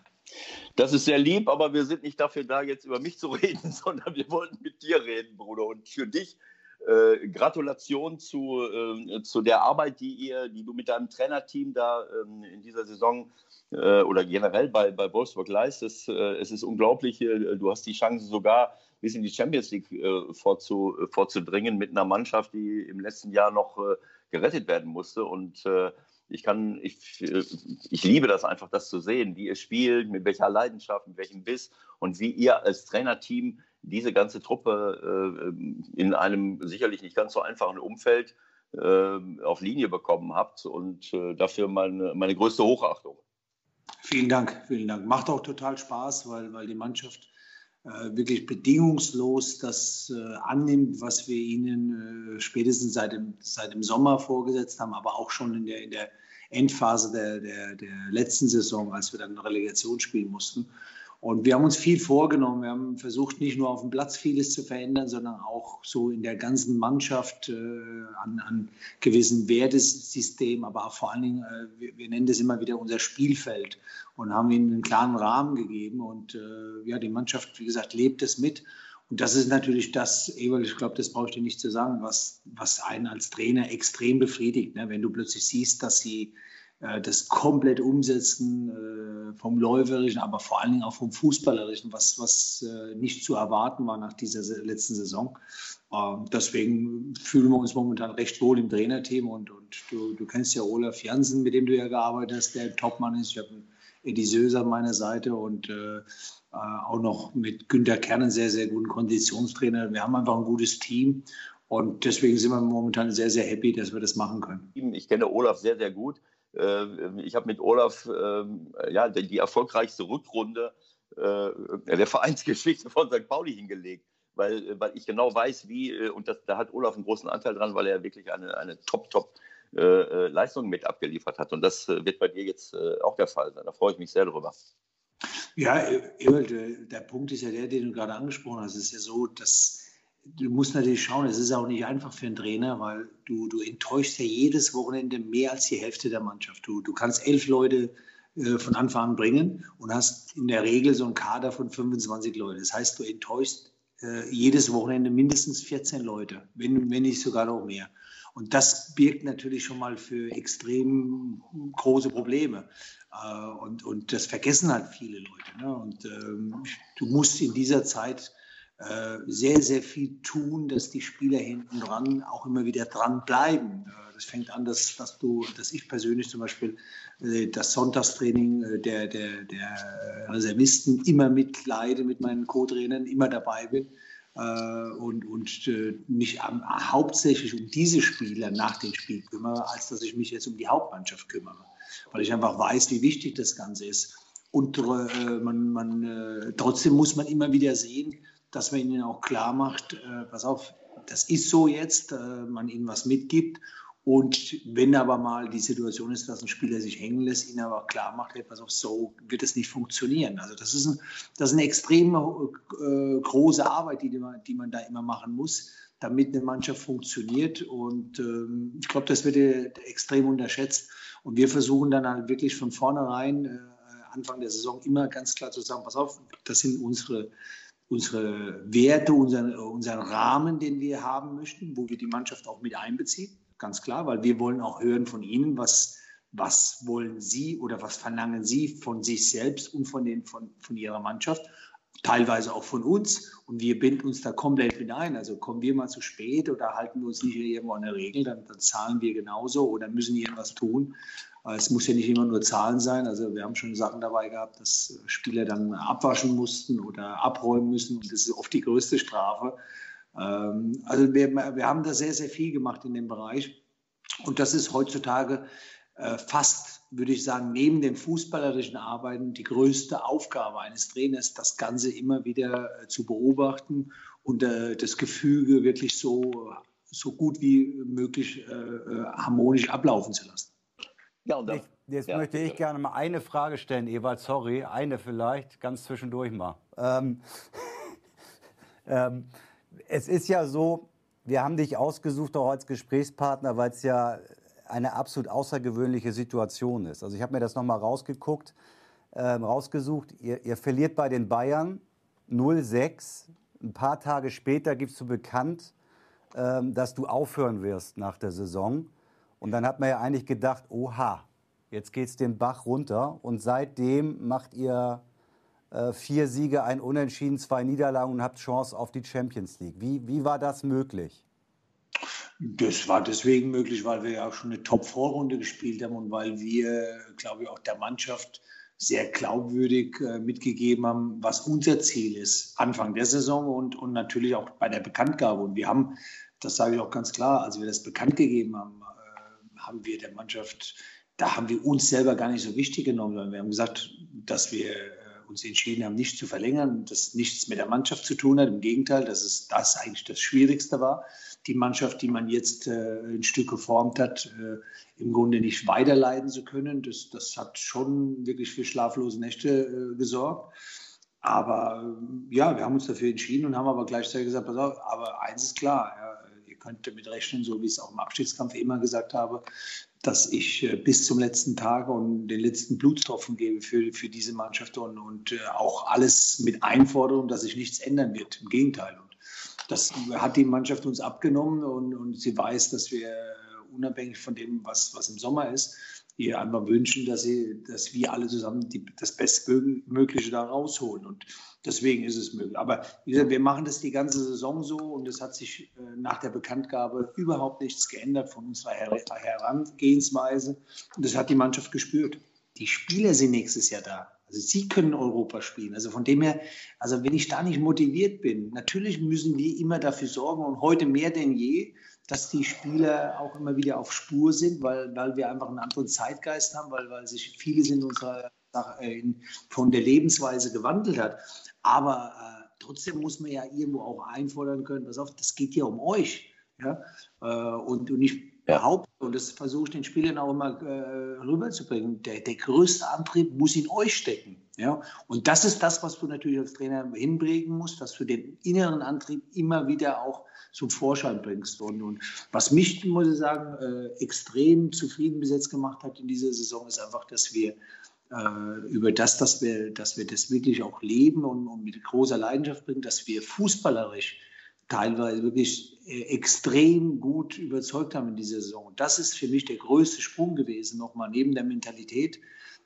Das ist sehr lieb, aber wir sind nicht dafür da, jetzt über mich zu [laughs] reden, sondern wir wollten mit dir reden, Bruder. Und für dich äh, Gratulation zu, äh, zu der Arbeit, die, ihr, die du mit deinem Trainerteam da äh, in dieser Saison äh, oder generell bei, bei Wolfsburg leistest. Äh, es ist unglaublich. du hast die Chance sogar bis in die Champions League vorzu, vorzudringen mit einer Mannschaft, die im letzten Jahr noch gerettet werden musste. Und ich kann, ich, ich liebe das einfach, das zu sehen, wie ihr spielt, mit welcher Leidenschaft, mit welchem Biss und wie ihr als Trainerteam diese ganze Truppe äh, in einem sicherlich nicht ganz so einfachen Umfeld äh, auf Linie bekommen habt und äh, dafür meine, meine größte Hochachtung. Vielen Dank, vielen Dank. Macht auch total Spaß, weil, weil die Mannschaft äh, wirklich bedingungslos das äh, annimmt, was wir ihnen äh, spätestens seit dem, seit dem Sommer vorgesetzt haben, aber auch schon in der, in der Endphase der, der, der letzten Saison, als wir dann Relegation spielen mussten. Und wir haben uns viel vorgenommen. Wir haben versucht, nicht nur auf dem Platz vieles zu verändern, sondern auch so in der ganzen Mannschaft äh, an, an gewissen Wertesystem, aber vor allen Dingen, äh, wir, wir, nennen das immer wieder unser Spielfeld und haben ihnen einen klaren Rahmen gegeben. Und äh, ja, die Mannschaft, wie gesagt, lebt es mit. Und das ist natürlich das, Ewald, ich glaube, das brauche ich dir nicht zu sagen, was, was einen als Trainer extrem befriedigt. Ne? Wenn du plötzlich siehst, dass sie das komplett umsetzen äh, vom Läuferischen, aber vor allen Dingen auch vom Fußballerischen, was, was äh, nicht zu erwarten war nach dieser letzten Saison. Ähm, deswegen fühlen wir uns momentan recht wohl im Trainerteam und, und du, du kennst ja Olaf Jansen, mit dem du ja gearbeitet hast, der Topmann ist. Ich habe Eddie Söser an meiner Seite und äh, auch noch mit Günter Kern einen sehr, sehr guten Konditionstrainer. Wir haben einfach ein gutes Team und deswegen sind wir momentan sehr, sehr happy, dass wir das machen können. Ich kenne Olaf sehr, sehr gut. Äh, ich habe mit Olaf ähm, ja, die erfolgreichste Rückrunde äh, der Vereinsgeschichte von St. Pauli hingelegt, weil, weil ich genau weiß, wie, äh, und das, da hat Olaf einen großen Anteil dran, weil er wirklich eine, eine top, top Leistung mit abgeliefert hat. Und das wird bei dir jetzt auch der Fall sein. Da freue ich mich sehr drüber. Ja, Ewald, der Punkt ist ja der, den du gerade angesprochen hast. Es ist ja so, dass du musst natürlich schauen, es ist auch nicht einfach für einen Trainer, weil du, du enttäuschst ja jedes Wochenende mehr als die Hälfte der Mannschaft. Du, du kannst elf Leute äh, von Anfang an bringen und hast in der Regel so einen Kader von 25 Leuten. Das heißt, du enttäuschst äh, jedes Wochenende mindestens 14 Leute, wenn, wenn nicht sogar noch mehr. Und das birgt natürlich schon mal für extrem große Probleme. Äh, und, und das vergessen halt viele Leute. Ne? Und ähm, du musst in dieser Zeit sehr, sehr viel tun, dass die Spieler hinten dran auch immer wieder dran bleiben. Äh, das fängt an, dass, dass du, dass ich persönlich zum Beispiel äh, das Sonntagstraining der, der, der Reservisten immer mitleide mit meinen Co-Trainern, immer dabei bin und, und mich hauptsächlich um diese Spieler nach dem Spiel kümmere, als dass ich mich jetzt um die Hauptmannschaft kümmere. Weil ich einfach weiß, wie wichtig das Ganze ist. Und äh, man, man, äh, trotzdem muss man immer wieder sehen, dass man ihnen auch klar macht, äh, pass auf, das ist so jetzt, äh, man ihnen was mitgibt. Und wenn aber mal die Situation ist, dass ein Spieler sich hängen lässt, ihnen aber klar macht, hey, pass auf, so wird es nicht funktionieren. Also das ist, ein, das ist eine extrem äh, große Arbeit, die, man, die man da immer machen muss, damit eine Mannschaft funktioniert. Und ähm, ich glaube, das wird äh, extrem unterschätzt. Und wir versuchen dann halt wirklich von vornherein, äh, Anfang der Saison, immer ganz klar zu sagen, pass auf, das sind unsere unsere Werte, unseren, unseren Rahmen, den wir haben möchten, wo wir die Mannschaft auch mit einbeziehen, ganz klar, weil wir wollen auch hören von Ihnen, was, was wollen Sie oder was verlangen Sie von sich selbst und von, den, von, von Ihrer Mannschaft. teilweise auch von uns und wir binden uns da komplett mit ein. Also kommen wir mal zu spät oder halten wir uns nicht irgendwo an der Regel, dann, dann zahlen wir genauso oder müssen irgendwas tun. Es muss ja nicht immer nur Zahlen sein. Also wir haben schon Sachen dabei gehabt, dass Spieler dann abwaschen mussten oder abräumen müssen. Und das ist oft die größte Strafe. Ähm, also wir, wir haben da sehr, sehr viel gemacht in dem Bereich. Und das ist heutzutage äh, fast, würde ich sagen, neben den fußballerischen Arbeiten die größte Aufgabe eines Trainers, das Ganze immer wieder äh, zu beobachten und äh, das Gefüge wirklich so, so gut wie möglich harmonisch ablaufen zu lassen. Ja, ich, jetzt ja, möchte ich gerne mal eine Frage stellen, Ewald, sorry, eine vielleicht, ganz zwischendurch mal. Ähm, [laughs] ähm, es ist ja so, wir haben dich ausgesucht auch als Gesprächspartner, weil es ja eine absolut außergewöhnliche Situation ist. Also ich habe mir das nochmal rausgeguckt, äh, rausgesucht. Ihr, ihr, verliert bei den Bayern 0-6. Ein paar Tage später gibst du bekannt, äh, dass du aufhören wirst nach der Saison. Und dann hat man ja eigentlich gedacht, oha, jetzt geht es den Bach runter. Und seitdem macht ihr äh, vier Siege, ein Unentschieden, zwei Niederlagen und habt Chance auf die Champions League. Wie, wie war das möglich? Das war deswegen möglich, weil wir ja auch schon eine Top-Vorrunde gespielt haben und weil wir, glaube ich, auch der Mannschaft sehr glaubwürdig äh, mitgegeben haben, was unser Ziel ist, Anfang der Saison und, und natürlich auch bei der Bekanntgabe. Und wir haben, das sage ich auch ganz klar, als wir das bekannt gegeben haben, haben wir der Mannschaft, da haben wir uns selber gar nicht so wichtig genommen, sondern wir haben gesagt, dass wir äh, uns entschieden haben, nicht zu verlängern, das nichts mit der Mannschaft zu tun hat. Im Gegenteil, dass es das eigentlich das Schwierigste war, die Mannschaft, die man jetzt äh, ein Stück geformt hat, äh, im Grunde nicht weiterleiten zu können. Das, das hat schon wirklich für schlaflose Nächte äh, gesorgt. Aber ja, wir haben uns dafür entschieden und haben aber gleichzeitig gesagt, pass auf, aber eins ist klar, ja, könnt damit rechnen, so wie ich es auch im Abstiegskampf immer gesagt habe, dass ich äh, bis zum letzten Tag und den letzten Blutstropfen gebe für, für diese Mannschaft und, und äh, auch alles mit Einforderung, dass sich nichts ändern wird. Im Gegenteil. Und das hat die Mannschaft uns abgenommen und, und sie weiß, dass wir äh, unabhängig von dem, was, was im Sommer ist, ihr einfach wünschen, dass, sie, dass wir alle zusammen die, das Bestmögliche da rausholen. Und deswegen ist es möglich. Aber wie gesagt, wir machen das die ganze Saison so und es hat sich äh, nach der Bekanntgabe überhaupt nichts geändert von unserer Her Herangehensweise. Und das hat die Mannschaft gespürt. Die Spieler sind nächstes Jahr da. Also sie können Europa spielen. Also von dem her, also wenn ich da nicht motiviert bin, natürlich müssen wir immer dafür sorgen und heute mehr denn je, dass die Spieler auch immer wieder auf Spur sind, weil, weil wir einfach einen anderen Zeitgeist haben, weil, weil sich vieles in unserer in, von der Lebensweise gewandelt hat. Aber äh, trotzdem muss man ja irgendwo auch einfordern können, pass auf, das geht ja um euch. Ja? Äh, und, und ich behaupte, und das versuche ich den Spielern auch immer äh, rüberzubringen, der, der größte Antrieb muss in euch stecken. Ja? Und das ist das, was du natürlich als Trainer hinbringen musst, dass du den inneren Antrieb immer wieder auch zum Vorschein bringst. Und, und was mich, muss ich sagen, äh, extrem zufrieden besetzt gemacht hat in dieser Saison, ist einfach, dass wir äh, über das, dass wir, dass wir das wirklich auch leben und, und mit großer Leidenschaft bringen, dass wir fußballerisch teilweise wirklich äh, extrem gut überzeugt haben in dieser Saison. Das ist für mich der größte Sprung gewesen, nochmal neben der Mentalität,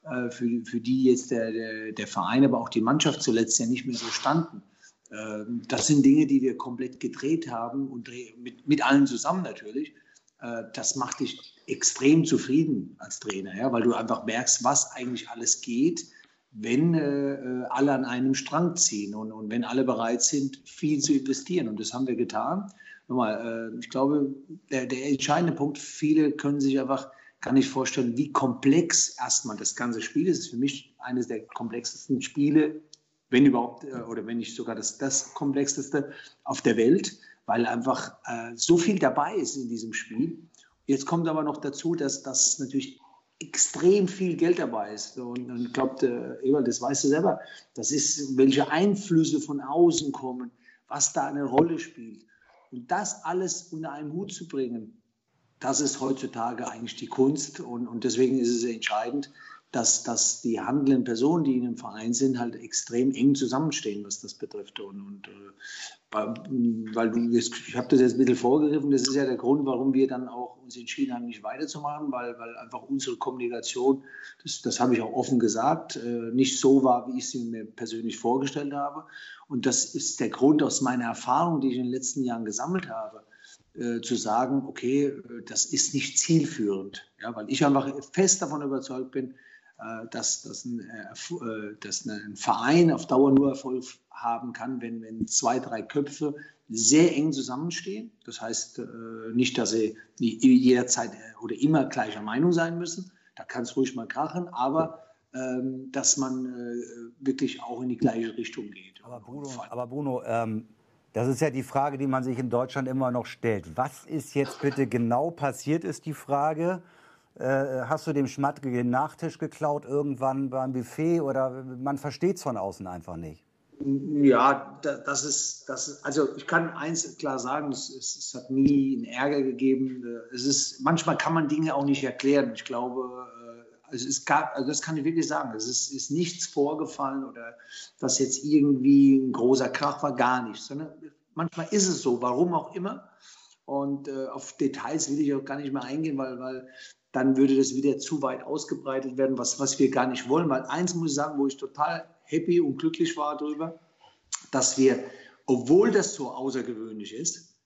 äh, für, für die jetzt der, der, der Verein, aber auch die Mannschaft zuletzt ja nicht mehr so standen. Ähm, das sind Dinge, die wir komplett gedreht haben und mit, mit allen zusammen natürlich. Äh, das macht dich extrem zufrieden als Trainer, ja, weil du einfach merkst, was eigentlich alles geht, wenn äh, alle an einem Strang ziehen und, und wenn alle bereit sind, viel zu investieren. Und das haben wir getan. Nochmal, äh, ich glaube, der, der entscheidende Punkt, viele können sich einfach gar nicht vorstellen, wie komplex erstmal das ganze Spiel ist. Es ist für mich eines der komplexesten Spiele, wenn überhaupt, äh, oder wenn nicht sogar das, das komplexeste auf der Welt weil einfach äh, so viel dabei ist in diesem Spiel. Jetzt kommt aber noch dazu, dass das natürlich extrem viel Geld dabei ist. Und, ich glaube, Ewald, das weißt du selber, das ist, welche Einflüsse von außen kommen, was da eine Rolle spielt. Und das alles unter einen Hut zu bringen, das ist heutzutage eigentlich die Kunst. Und, und deswegen ist es entscheidend, dass, dass die handelnden Personen, die in einem Verein sind, halt extrem eng zusammenstehen, was das betrifft. Und, und äh, weil du, ich habe das jetzt ein bisschen vorgegriffen, das ist ja der Grund, warum wir dann auch uns entschieden haben, nicht weiterzumachen, weil, weil einfach unsere Kommunikation, das, das habe ich auch offen gesagt, äh, nicht so war, wie ich sie mir persönlich vorgestellt habe. Und das ist der Grund aus meiner Erfahrung, die ich in den letzten Jahren gesammelt habe äh, zu sagen, okay, äh, das ist nicht zielführend. Ja, weil ich einfach fest davon überzeugt bin, dass, dass, ein, äh, dass ein Verein auf Dauer nur Erfolg haben kann, wenn, wenn zwei, drei Köpfe sehr eng zusammenstehen. Das heißt äh, nicht, dass sie jederzeit oder immer gleicher Meinung sein müssen. Da kann es ruhig mal krachen, aber ähm, dass man wirklich auch in die gleiche Richtung geht. Aber Bruno, aber Bruno ähm, das ist ja die Frage, die man sich in Deutschland immer noch stellt. Was ist jetzt bitte genau passiert, ist die Frage. Äh, hast du dem Schmatke den Nachtisch geklaut irgendwann beim Buffet oder man versteht es von außen einfach nicht? Ja, das ist, das ist, also ich kann eins klar sagen, es, es, hat nie einen Ärger gegeben. Es ist, manchmal kann man Dinge auch nicht erklären. Ich glaube, es gab, also das kann ich wirklich sagen, es ist, ist nichts vorgefallen oder dass jetzt irgendwie ein großer Krach war, gar nichts. Sondern manchmal ist es so, warum auch immer. Und äh, auf Details will ich auch gar nicht mehr eingehen, weil, weil dann würde das wieder zu weit ausgebreitet werden, was, was wir gar nicht wollen. Weil eins muss ich sagen, wo ich total happy und glücklich war darüber, dass wir, obwohl das so außergewöhnlich ist,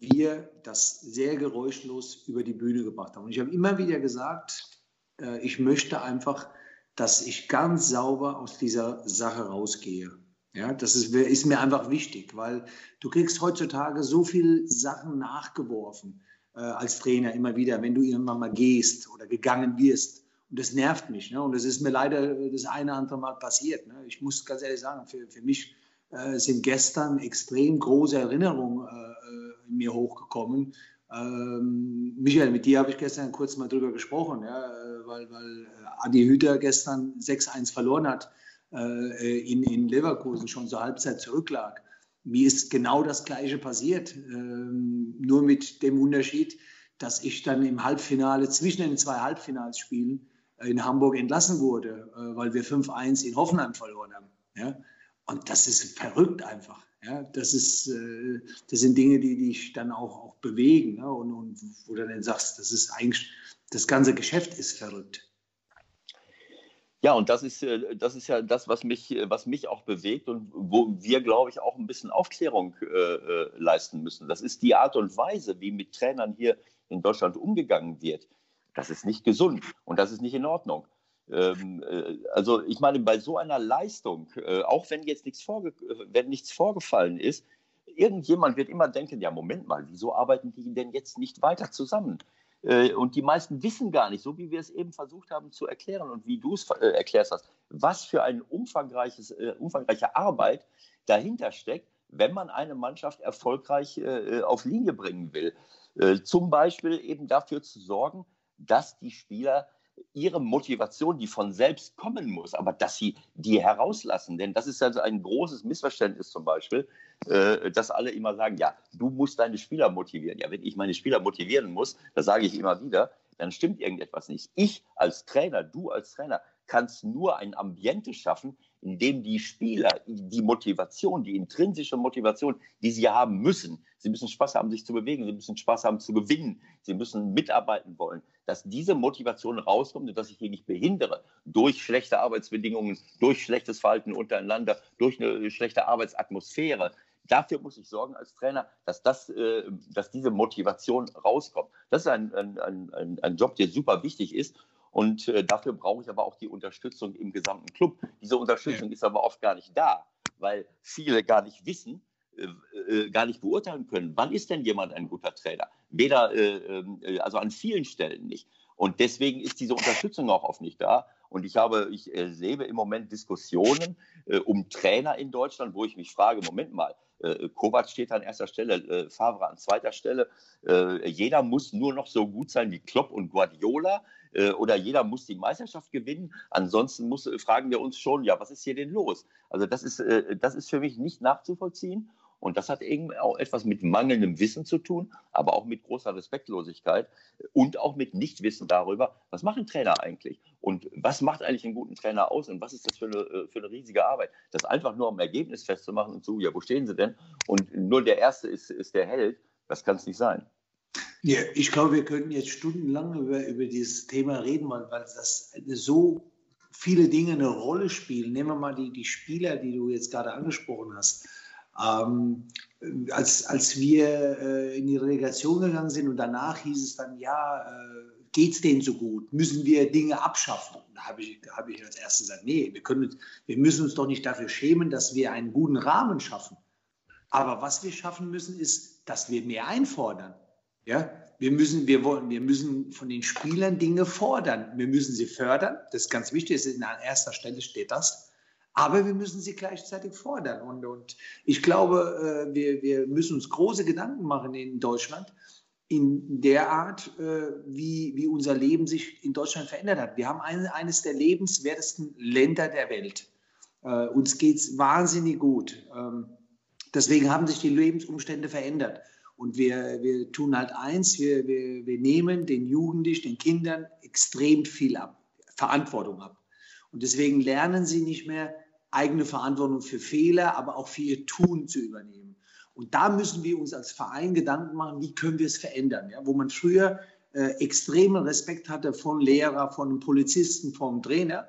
wir das sehr geräuschlos über die Bühne gebracht haben. Und ich habe immer wieder gesagt, äh, ich möchte einfach, dass ich ganz sauber aus dieser Sache rausgehe. Ja, das ist, ist, mir einfach wichtig, weil du kriegst heutzutage so viele Sachen nachgeworfen äh, als Trainer immer wieder, wenn du irgendwann mal gehst oder gegangen wirst. Und das nervt mich. Ne? Und das ist mir leider das eine oder andere Mal passiert. Ne? Ich muss ganz ehrlich sagen, für, für mich äh, sind gestern extrem große Erinnerungen äh, äh in mir hochgekommen, ähm, Michael, mit dir habe ich gestern kurz mal drüber gesprochen, ja, weil, weil äh, Adi Hüter gestern 6-1 verloren hat äh, in, in Leverkusen, schon zur Halbzeit zurücklag. Mir ist genau das Gleiche passiert, ähm, nur mit dem Unterschied, dass ich dann im Halbfinale, zwischen den zwei Halbfinalsspielen äh, in Hamburg entlassen wurde, äh, weil wir 5-1 in Hoffenheim verloren haben. Ja? Und das ist verrückt einfach. Ja, das, ist, äh, das sind Dinge, die dich dann auch, auch bewegen ne? und, und wo du dann sagst, das ist eigentlich, das ganze Geschäft ist verrückt. Ja, und das ist, äh, das ist ja das, was mich, was mich auch bewegt und wo wir, glaube ich, auch ein bisschen Aufklärung äh, äh, leisten müssen. Das ist die Art und Weise, wie mit Trainern hier in Deutschland umgegangen wird. Das ist nicht gesund und das ist nicht in Ordnung. Ähm, äh, also ich meine, bei so einer Leistung, äh, auch wenn jetzt nichts, vorge wenn nichts vorgefallen ist, irgendjemand wird immer denken, ja, Moment mal, wieso arbeiten die denn jetzt nicht weiter zusammen? Äh, und die meisten wissen gar nicht, so wie wir es eben versucht haben zu erklären und wie du es erklärt hast, was für eine umfangreiches, umfangreiche Arbeit dahinter steckt, wenn man eine Mannschaft erfolgreich auf Linie bringen will. Zum Beispiel eben dafür zu sorgen, dass die Spieler ihre Motivation, die von selbst kommen muss, aber dass sie die herauslassen. Denn das ist also ein großes Missverständnis zum Beispiel, äh, dass alle immer sagen, ja, du musst deine Spieler motivieren. Ja, wenn ich meine Spieler motivieren muss, das sage ich immer wieder, dann stimmt irgendetwas nicht. Ich als Trainer, du als Trainer, kannst nur ein Ambiente schaffen, in dem die Spieler die Motivation, die intrinsische Motivation, die sie haben müssen, sie müssen Spaß haben, sich zu bewegen, sie müssen Spaß haben zu gewinnen, sie müssen mitarbeiten wollen, dass diese Motivation rauskommt und dass ich die nicht behindere durch schlechte Arbeitsbedingungen, durch schlechtes Verhalten untereinander, durch eine schlechte Arbeitsatmosphäre. Dafür muss ich sorgen als Trainer, dass, das, äh, dass diese Motivation rauskommt. Das ist ein, ein, ein, ein Job, der super wichtig ist. Und äh, dafür brauche ich aber auch die Unterstützung im gesamten Club. Diese Unterstützung ja. ist aber oft gar nicht da, weil viele gar nicht wissen, äh, äh, gar nicht beurteilen können, wann ist denn jemand ein guter Trainer? Weder, äh, ähm, äh, also an vielen Stellen nicht. Und deswegen ist diese Unterstützung auch oft nicht da. Und ich habe, ich erlebe im Moment Diskussionen äh, um Trainer in Deutschland, wo ich mich frage, Moment mal, äh, Kovac steht an erster Stelle, äh, Favre an zweiter Stelle. Äh, jeder muss nur noch so gut sein wie Klopp und Guardiola äh, oder jeder muss die Meisterschaft gewinnen. Ansonsten muss, fragen wir uns schon, ja, was ist hier denn los? Also das ist, das ist für mich nicht nachzuvollziehen. Und das hat irgendwie auch etwas mit mangelndem Wissen zu tun, aber auch mit großer Respektlosigkeit und auch mit Nichtwissen darüber, was machen Trainer eigentlich und was macht eigentlich einen guten Trainer aus und was ist das für eine, äh, für eine riesige Arbeit. Das einfach nur am Ergebnis festzumachen und so, ja, wo stehen sie denn? Und nur der Erste ist, ist der Held, das kann es nicht sein. Ja, ich glaube, wir könnten jetzt stundenlang über, über dieses Thema reden, weil, weil das so viele Dinge eine Rolle spielen. Nehmen wir mal die, die Spieler, die du jetzt gerade angesprochen hast. Ähm, als, als wir äh, in die Relegation gegangen sind und danach hieß es dann, ja, äh, es denen so gut? Müssen wir Dinge abschaffen? Da habe ich, hab ich als erstes gesagt, nee, wir, können, wir müssen uns doch nicht dafür schämen, dass wir einen guten Rahmen schaffen. Aber was wir schaffen müssen, ist, dass wir mehr einfordern. Ja? Wir, müssen, wir, wollen, wir müssen von den Spielern Dinge fordern. Wir müssen sie fördern. Das ist ganz wichtig. Ist an erster Stelle steht das. Aber wir müssen sie gleichzeitig fordern. Und, und ich glaube, äh, wir, wir müssen uns große Gedanken machen in Deutschland, in der Art, äh, wie, wie unser Leben sich in Deutschland verändert hat. Wir haben ein, eines der lebenswertesten Länder der Welt. Äh, uns geht es wahnsinnig gut. Ähm, deswegen haben sich die Lebensumstände verändert. Und wir, wir tun halt eins, wir, wir, wir nehmen den Jugendlichen, den Kindern extrem viel ab, Verantwortung ab. Und deswegen lernen sie nicht mehr eigene Verantwortung für Fehler, aber auch für ihr Tun zu übernehmen. Und da müssen wir uns als Verein Gedanken machen, wie können wir es verändern. Ja? Wo man früher äh, extremen Respekt hatte von Lehrer, von Polizisten, vom Trainer,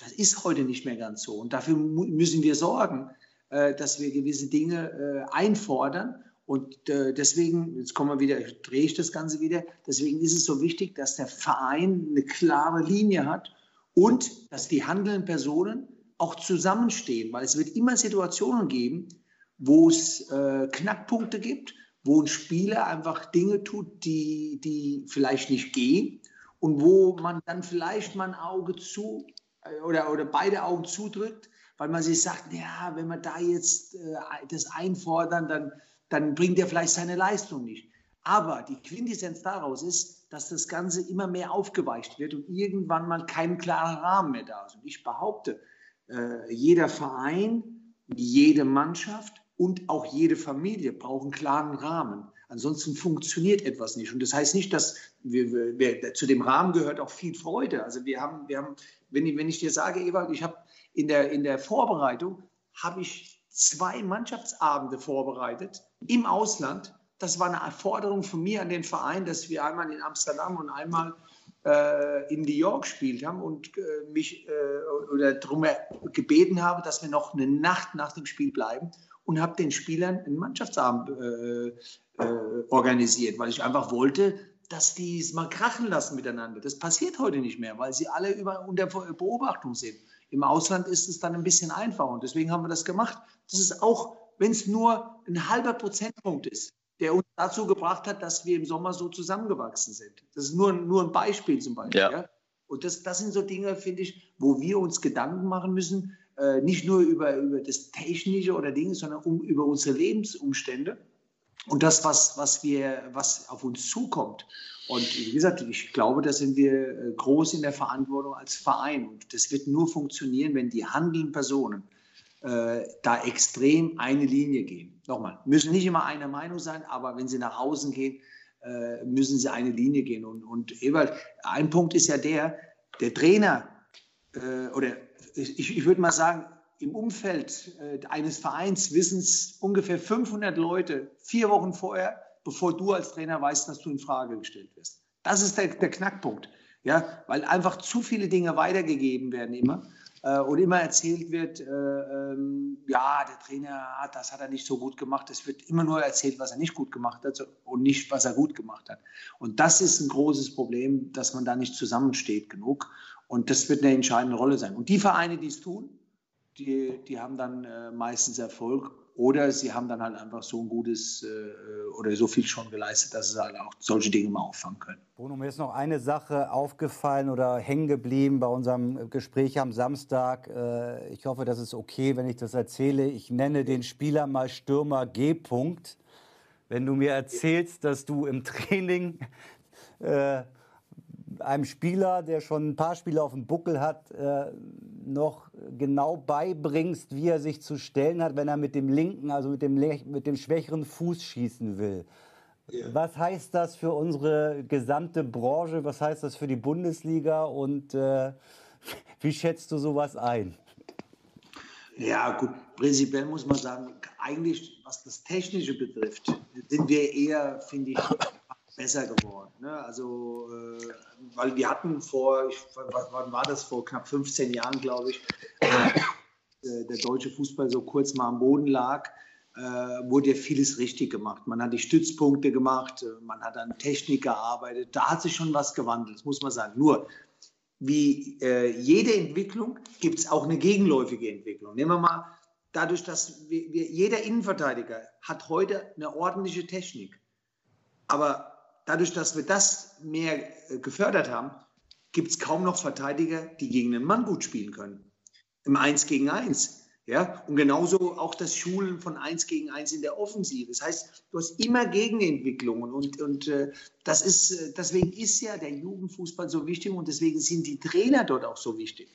das ist heute nicht mehr ganz so. Und dafür müssen wir sorgen, äh, dass wir gewisse Dinge äh, einfordern und äh, deswegen, jetzt kommen wir wieder, drehe ich das Ganze wieder, deswegen ist es so wichtig, dass der Verein eine klare Linie hat und dass die handelnden Personen auch zusammenstehen, weil es wird immer Situationen geben, wo es äh, Knackpunkte gibt, wo ein Spieler einfach Dinge tut, die, die vielleicht nicht gehen und wo man dann vielleicht mal ein Auge zu äh, oder, oder beide Augen zudrückt, weil man sich sagt, ja, wenn wir da jetzt äh, das einfordern, dann dann bringt er vielleicht seine Leistung nicht. Aber die Quintessenz daraus ist, dass das Ganze immer mehr aufgeweicht wird und irgendwann mal kein klarer Rahmen mehr da ist. Und ich behaupte, äh, jeder Verein, jede Mannschaft und auch jede Familie brauchen klaren Rahmen. Ansonsten funktioniert etwas nicht. Und das heißt nicht, dass wir, wir, zu dem Rahmen gehört auch viel Freude. Also wir haben, wir haben wenn, ich, wenn ich dir sage, Ewald, ich habe in der, in der Vorbereitung, habe ich zwei Mannschaftsabende vorbereitet im Ausland. Das war eine Forderung von mir an den Verein, dass wir einmal in Amsterdam und einmal in New York gespielt haben und äh, mich äh, oder darum gebeten habe, dass wir noch eine Nacht nach dem Spiel bleiben und habe den Spielern einen Mannschaftsabend äh, äh, organisiert, weil ich einfach wollte, dass die es mal krachen lassen miteinander. Das passiert heute nicht mehr, weil sie alle über, unter Beobachtung sind. Im Ausland ist es dann ein bisschen einfacher und deswegen haben wir das gemacht. Das ist auch, wenn es nur ein halber Prozentpunkt ist, der uns dazu gebracht hat, dass wir im Sommer so zusammengewachsen sind. Das ist nur, nur ein Beispiel zum Beispiel. Ja. ja? Und das, das sind so Dinge, finde ich, wo wir uns Gedanken machen müssen, äh, nicht nur über, über das Technische oder Dinge, sondern um, über unsere Lebensumstände und das, was, was, wir, was auf uns zukommt. Und wie gesagt, ich glaube, da sind wir äh, groß in der Verantwortung als Verein. Und das wird nur funktionieren, wenn die handelnden Personen äh, da extrem eine Linie gehen. Nochmal, müssen nicht immer einer Meinung sein, aber wenn sie nach außen gehen, äh, müssen sie eine Linie gehen. Und, und Ewald, ein Punkt ist ja der, der Trainer, äh, oder ich, ich würde mal sagen, im Umfeld äh, eines Vereins wissen es ungefähr 500 Leute vier Wochen vorher, bevor du als Trainer weißt, dass du in Frage gestellt wirst. Das ist der, der Knackpunkt. Ja, weil einfach zu viele Dinge weitergegeben werden immer und immer erzählt wird, äh, ähm, ja, der Trainer hat das hat er nicht so gut gemacht. Es wird immer nur erzählt, was er nicht gut gemacht hat und nicht, was er gut gemacht hat. Und das ist ein großes Problem, dass man da nicht zusammensteht genug. Und das wird eine entscheidende Rolle sein. Und die Vereine, die es tun, die, die haben dann äh, meistens Erfolg oder sie haben dann halt einfach so ein gutes äh, oder so viel schon geleistet, dass sie halt auch solche Dinge mal auffangen können. Bruno, mir ist noch eine Sache aufgefallen oder hängen geblieben bei unserem Gespräch am Samstag. Äh, ich hoffe, das ist okay, wenn ich das erzähle. Ich nenne den Spieler mal Stürmer G. -Punkt. Wenn du mir erzählst, dass du im Training äh, einem Spieler, der schon ein paar Spiele auf dem Buckel hat, äh, noch genau beibringst, wie er sich zu stellen hat, wenn er mit dem linken, also mit dem, mit dem schwächeren Fuß schießen will. Ja. Was heißt das für unsere gesamte Branche? Was heißt das für die Bundesliga? Und äh, [laughs] wie schätzt du sowas ein? Ja, gut, prinzipiell muss man sagen, eigentlich, was das Technische betrifft, sind wir eher, finde ich, besser geworden. Ne? Also, äh, weil wir hatten vor, ich, wann war das, vor knapp 15 Jahren, glaube ich, äh, der deutsche Fußball so kurz mal am Boden lag, äh, wurde ja vieles richtig gemacht. Man hat die Stützpunkte gemacht, äh, man hat an Technik gearbeitet, da hat sich schon was gewandelt, das muss man sagen. Nur, wie äh, jede Entwicklung gibt es auch eine gegenläufige Entwicklung. Nehmen wir mal, dadurch, dass wir, wir, jeder Innenverteidiger hat heute eine ordentliche Technik. Aber dadurch, dass wir das mehr äh, gefördert haben, gibt es kaum noch Verteidiger, die gegen einen Mann gut spielen können. Im 1 gegen 1. Ja, und genauso auch das Schulen von 1 gegen 1 in der Offensive. Das heißt, du hast immer Gegenentwicklungen und, und äh, das ist, äh, deswegen ist ja der Jugendfußball so wichtig und deswegen sind die Trainer dort auch so wichtig.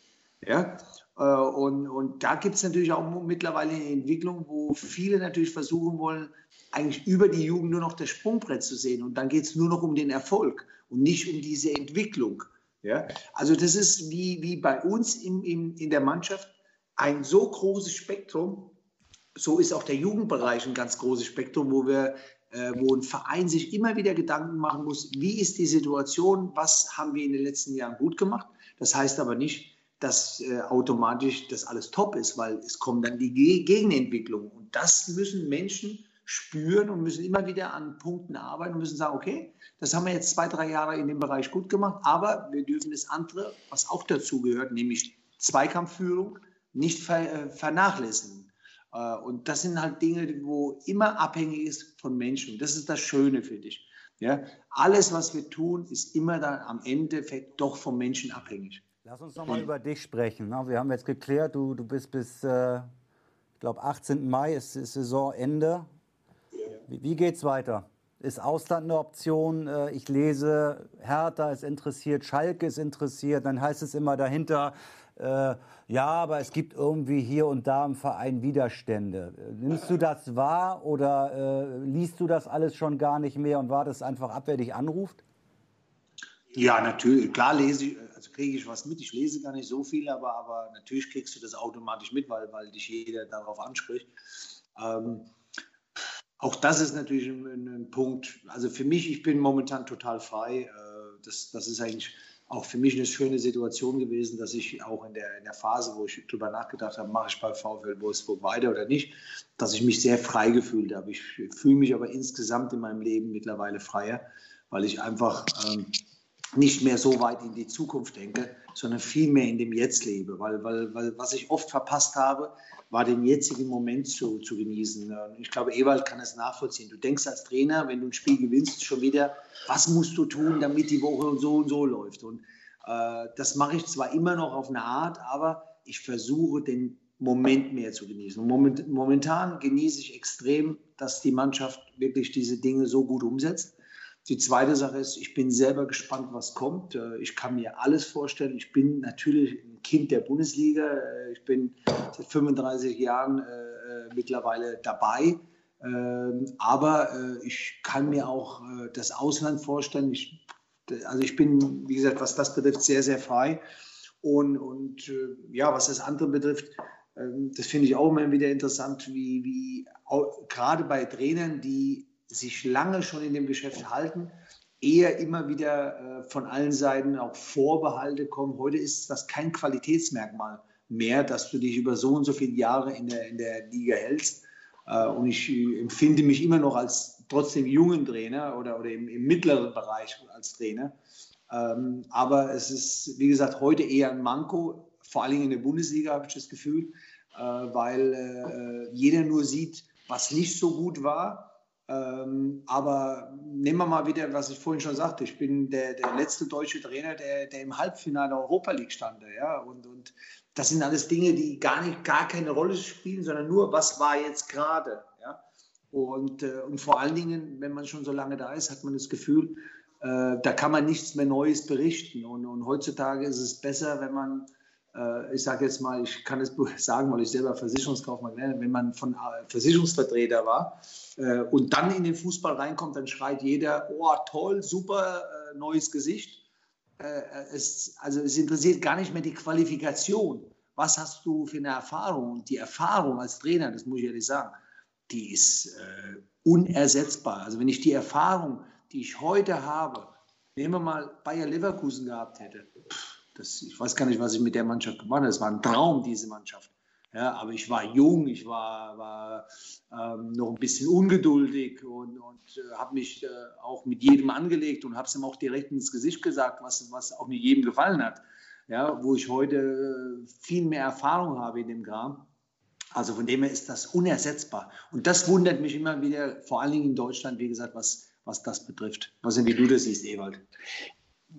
Ja, äh, und, und da gibt es natürlich auch mittlerweile eine Entwicklung, wo viele natürlich versuchen wollen, eigentlich über die Jugend nur noch das Sprungbrett zu sehen. Und dann geht es nur noch um den Erfolg und nicht um diese Entwicklung. Ja? Also das ist wie, wie bei uns in, in, in der Mannschaft ein so großes Spektrum, so ist auch der Jugendbereich ein ganz großes Spektrum, wo wir äh, wo ein Verein sich immer wieder Gedanken machen muss, wie ist die Situation, was haben wir in den letzten Jahren gut gemacht. Das heißt aber nicht, dass äh, automatisch das alles top ist, weil es kommen dann die Ge Gegenentwicklungen. Und das müssen Menschen spüren und müssen immer wieder an Punkten arbeiten und müssen sagen, okay, das haben wir jetzt zwei, drei Jahre in dem Bereich gut gemacht, aber wir dürfen das andere, was auch dazu gehört, nämlich Zweikampfführung, nicht ver, äh, vernachlässigen. Äh, und das sind halt Dinge, wo immer abhängig ist von Menschen. Das ist das Schöne für dich. Ja? Alles, was wir tun, ist immer dann am Ende doch vom Menschen abhängig. Lass uns nochmal über dich sprechen. Ne? Wir haben jetzt geklärt, du, du bist bis, äh, ich glaube, 18. Mai ist, ist Saisonende. Wie, wie geht es weiter? Ist Ausland eine Option? Äh, ich lese, Hertha ist interessiert, Schalke ist interessiert. Dann heißt es immer dahinter, äh, ja, aber es gibt irgendwie hier und da im Verein Widerstände. Nimmst du das wahr oder äh, liest du das alles schon gar nicht mehr und wartest einfach ab, wer dich anruft? Ja, natürlich. Klar lese ich, also kriege ich was mit. Ich lese gar nicht so viel, aber, aber natürlich kriegst du das automatisch mit, weil, weil dich jeder darauf anspricht. Ähm, auch das ist natürlich ein, ein, Punkt. Also für mich, ich bin momentan total frei. Äh, das, das ist eigentlich auch für mich eine schöne Situation gewesen, dass ich auch in der, in der Phase, wo ich darüber nachgedacht habe, mache ich bei VfL Wolfsburg weiter oder nicht, dass ich mich sehr frei gefühlt habe. Ich fühle mich aber insgesamt in meinem Leben mittlerweile freier, weil ich einfach ähm, nicht mehr so weit in die Zukunft denke, sondern viel mehr in dem Jetzt lebe. Weil, weil, weil was ich oft verpasst habe, war den jetzigen Moment zu, zu genießen. Ich glaube, Ewald kann es nachvollziehen. Du denkst als Trainer, wenn du ein Spiel gewinnst, schon wieder, was musst du tun, damit die Woche so und so läuft. Und äh, das mache ich zwar immer noch auf eine Art, aber ich versuche den Moment mehr zu genießen. Moment, momentan genieße ich extrem, dass die Mannschaft wirklich diese Dinge so gut umsetzt. Die zweite Sache ist, ich bin selber gespannt, was kommt. Äh, ich kann mir alles vorstellen. Ich bin natürlich ein Kind der Bundesliga. Äh, ich bin seit 35 Jahren äh, mittlerweile dabei. Ähm, aber ich kann mir auch das Ausland vorstellen. Ich, also ich bin, wie gesagt, was das betrifft, sehr, sehr frei. Und, und ja, was das andere betrifft, ähm, das finde ich auch immer wieder interessant, wie, wie gerade bei Trainern, die sich lange schon in dem Geschäft halten, eher immer wieder äh, von allen Seiten auch Vorbehalte kommen. Heute ist das kein Qualitätsmerkmal mehr, dass du dich über so und so viele Jahre in der, in der Liga hältst. Äh, und ich äh, empfinde mich immer noch als trotzdem jungen Trainer oder, oder im, im mittleren Bereich als Trainer. Ähm, aber es ist, wie gesagt, heute eher ein Manko, vor allem in der Bundesliga habe ich das Gefühl, weil jeder nur sieht, was nicht so gut war ähm, aber nehmen wir mal wieder, was ich vorhin schon sagte, ich bin der, der letzte deutsche Trainer, der, der im Halbfinale Europa League stand. Ja? Und, und das sind alles Dinge, die gar, nicht, gar keine Rolle spielen, sondern nur, was war jetzt gerade. Ja? Und, äh, und vor allen Dingen, wenn man schon so lange da ist, hat man das Gefühl, äh, da kann man nichts mehr Neues berichten. Und, und heutzutage ist es besser, wenn man, ich sage jetzt mal, ich kann es [laughs] sagen, weil ich selber Versicherungskaufmann bin, wenn man von äh, Versicherungsvertreter war äh, und dann in den Fußball reinkommt, dann schreit jeder, oh toll, super, äh, neues Gesicht. Äh, es, also es interessiert gar nicht mehr die Qualifikation. Was hast du für eine Erfahrung? Und die Erfahrung als Trainer, das muss ich ehrlich sagen, die ist unersetzbar. Also wenn ich die Erfahrung die ich heute habe, nehmen wir mal Bayer Leverkusen gehabt hätte, das, ich weiß gar nicht, was ich mit der Mannschaft gemacht habe. Es war ein Traum, diese Mannschaft. Ja, aber ich war jung, ich war, war ähm, noch ein bisschen ungeduldig und, und äh, habe mich äh, auch mit jedem angelegt und habe es ihm auch direkt ins Gesicht gesagt, was, was auch nicht jedem gefallen hat. Ja, wo ich heute äh, viel mehr Erfahrung habe in dem Kram. Also von dem her ist das unersetzbar. Und das wundert mich immer wieder, vor allen Dingen in Deutschland, wie gesagt, was, was das betrifft. Was sind, wie du das siehst, Ewald?